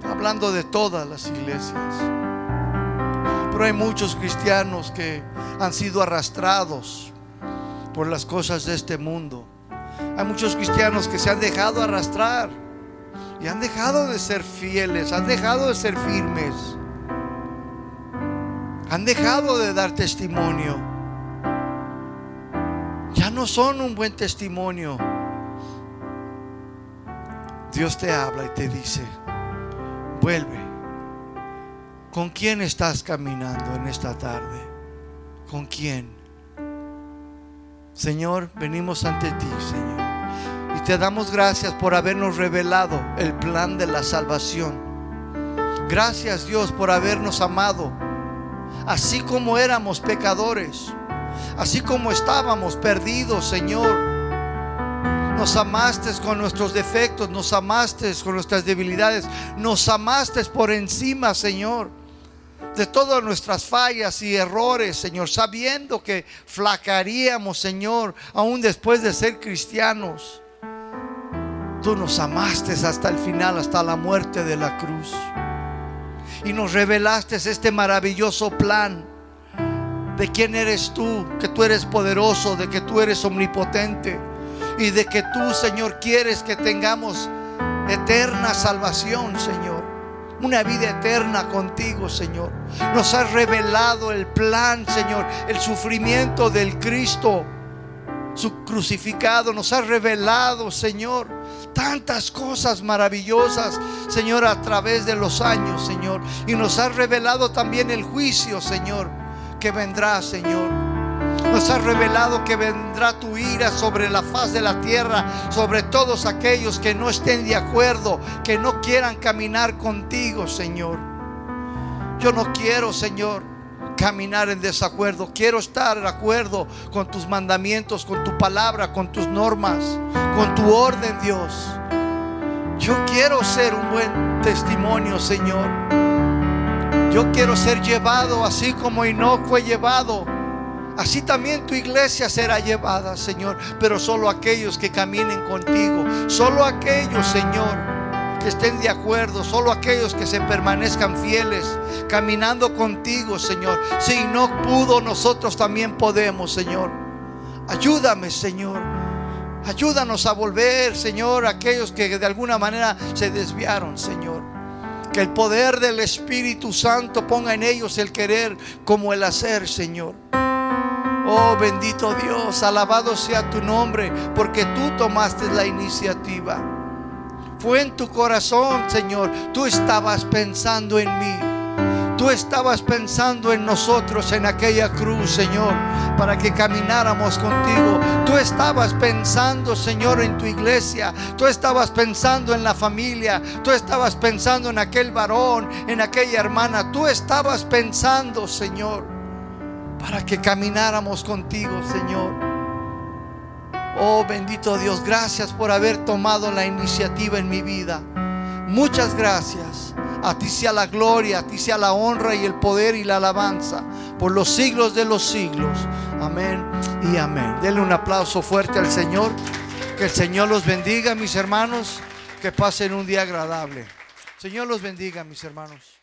hablando de todas las iglesias. Pero hay muchos cristianos que han sido arrastrados por las cosas de este mundo. Hay muchos cristianos que se han dejado arrastrar y han dejado de ser fieles, han dejado de ser firmes, han dejado de dar testimonio. Ya no son un buen testimonio. Dios te habla y te dice, vuelve. ¿Con quién estás caminando en esta tarde? ¿Con quién? Señor, venimos ante ti, Señor. Y te damos gracias por habernos revelado el plan de la salvación. Gracias Dios por habernos amado, así como éramos pecadores, así como estábamos perdidos, Señor. Nos amaste con nuestros defectos, nos amaste con nuestras debilidades, nos amaste por encima, Señor, de todas nuestras fallas y errores, Señor, sabiendo que flacaríamos, Señor, aún después de ser cristianos. Tú nos amaste hasta el final, hasta la muerte de la cruz. Y nos revelaste este maravilloso plan de quién eres tú, que tú eres poderoso, de que tú eres omnipotente y de que tú, Señor, quieres que tengamos eterna salvación, Señor. Una vida eterna contigo, Señor. Nos has revelado el plan, Señor, el sufrimiento del Cristo, su crucificado. Nos has revelado, Señor tantas cosas maravillosas, Señor, a través de los años, Señor. Y nos has revelado también el juicio, Señor, que vendrá, Señor. Nos has revelado que vendrá tu ira sobre la faz de la tierra, sobre todos aquellos que no estén de acuerdo, que no quieran caminar contigo, Señor. Yo no quiero, Señor, caminar en desacuerdo. Quiero estar de acuerdo con tus mandamientos, con tu palabra, con tus normas, con tu orden, Dios. Yo quiero ser un buen testimonio, Señor. Yo quiero ser llevado así como Enoch fue llevado. Así también tu iglesia será llevada, Señor. Pero solo aquellos que caminen contigo. Solo aquellos, Señor que estén de acuerdo, solo aquellos que se permanezcan fieles, caminando contigo, Señor. Si no pudo, nosotros también podemos, Señor. Ayúdame, Señor. Ayúdanos a volver, Señor, aquellos que de alguna manera se desviaron, Señor. Que el poder del Espíritu Santo ponga en ellos el querer como el hacer, Señor. Oh bendito Dios, alabado sea tu nombre, porque tú tomaste la iniciativa. Fue en tu corazón, Señor. Tú estabas pensando en mí. Tú estabas pensando en nosotros en aquella cruz, Señor, para que camináramos contigo. Tú estabas pensando, Señor, en tu iglesia. Tú estabas pensando en la familia. Tú estabas pensando en aquel varón, en aquella hermana. Tú estabas pensando, Señor, para que camináramos contigo, Señor. Oh bendito Dios, gracias por haber tomado la iniciativa en mi vida. Muchas gracias. A ti sea la gloria, a ti sea la honra y el poder y la alabanza por los siglos de los siglos. Amén y amén. Denle un aplauso fuerte al Señor. Que el Señor los bendiga, mis hermanos. Que pasen un día agradable. Señor los bendiga, mis hermanos.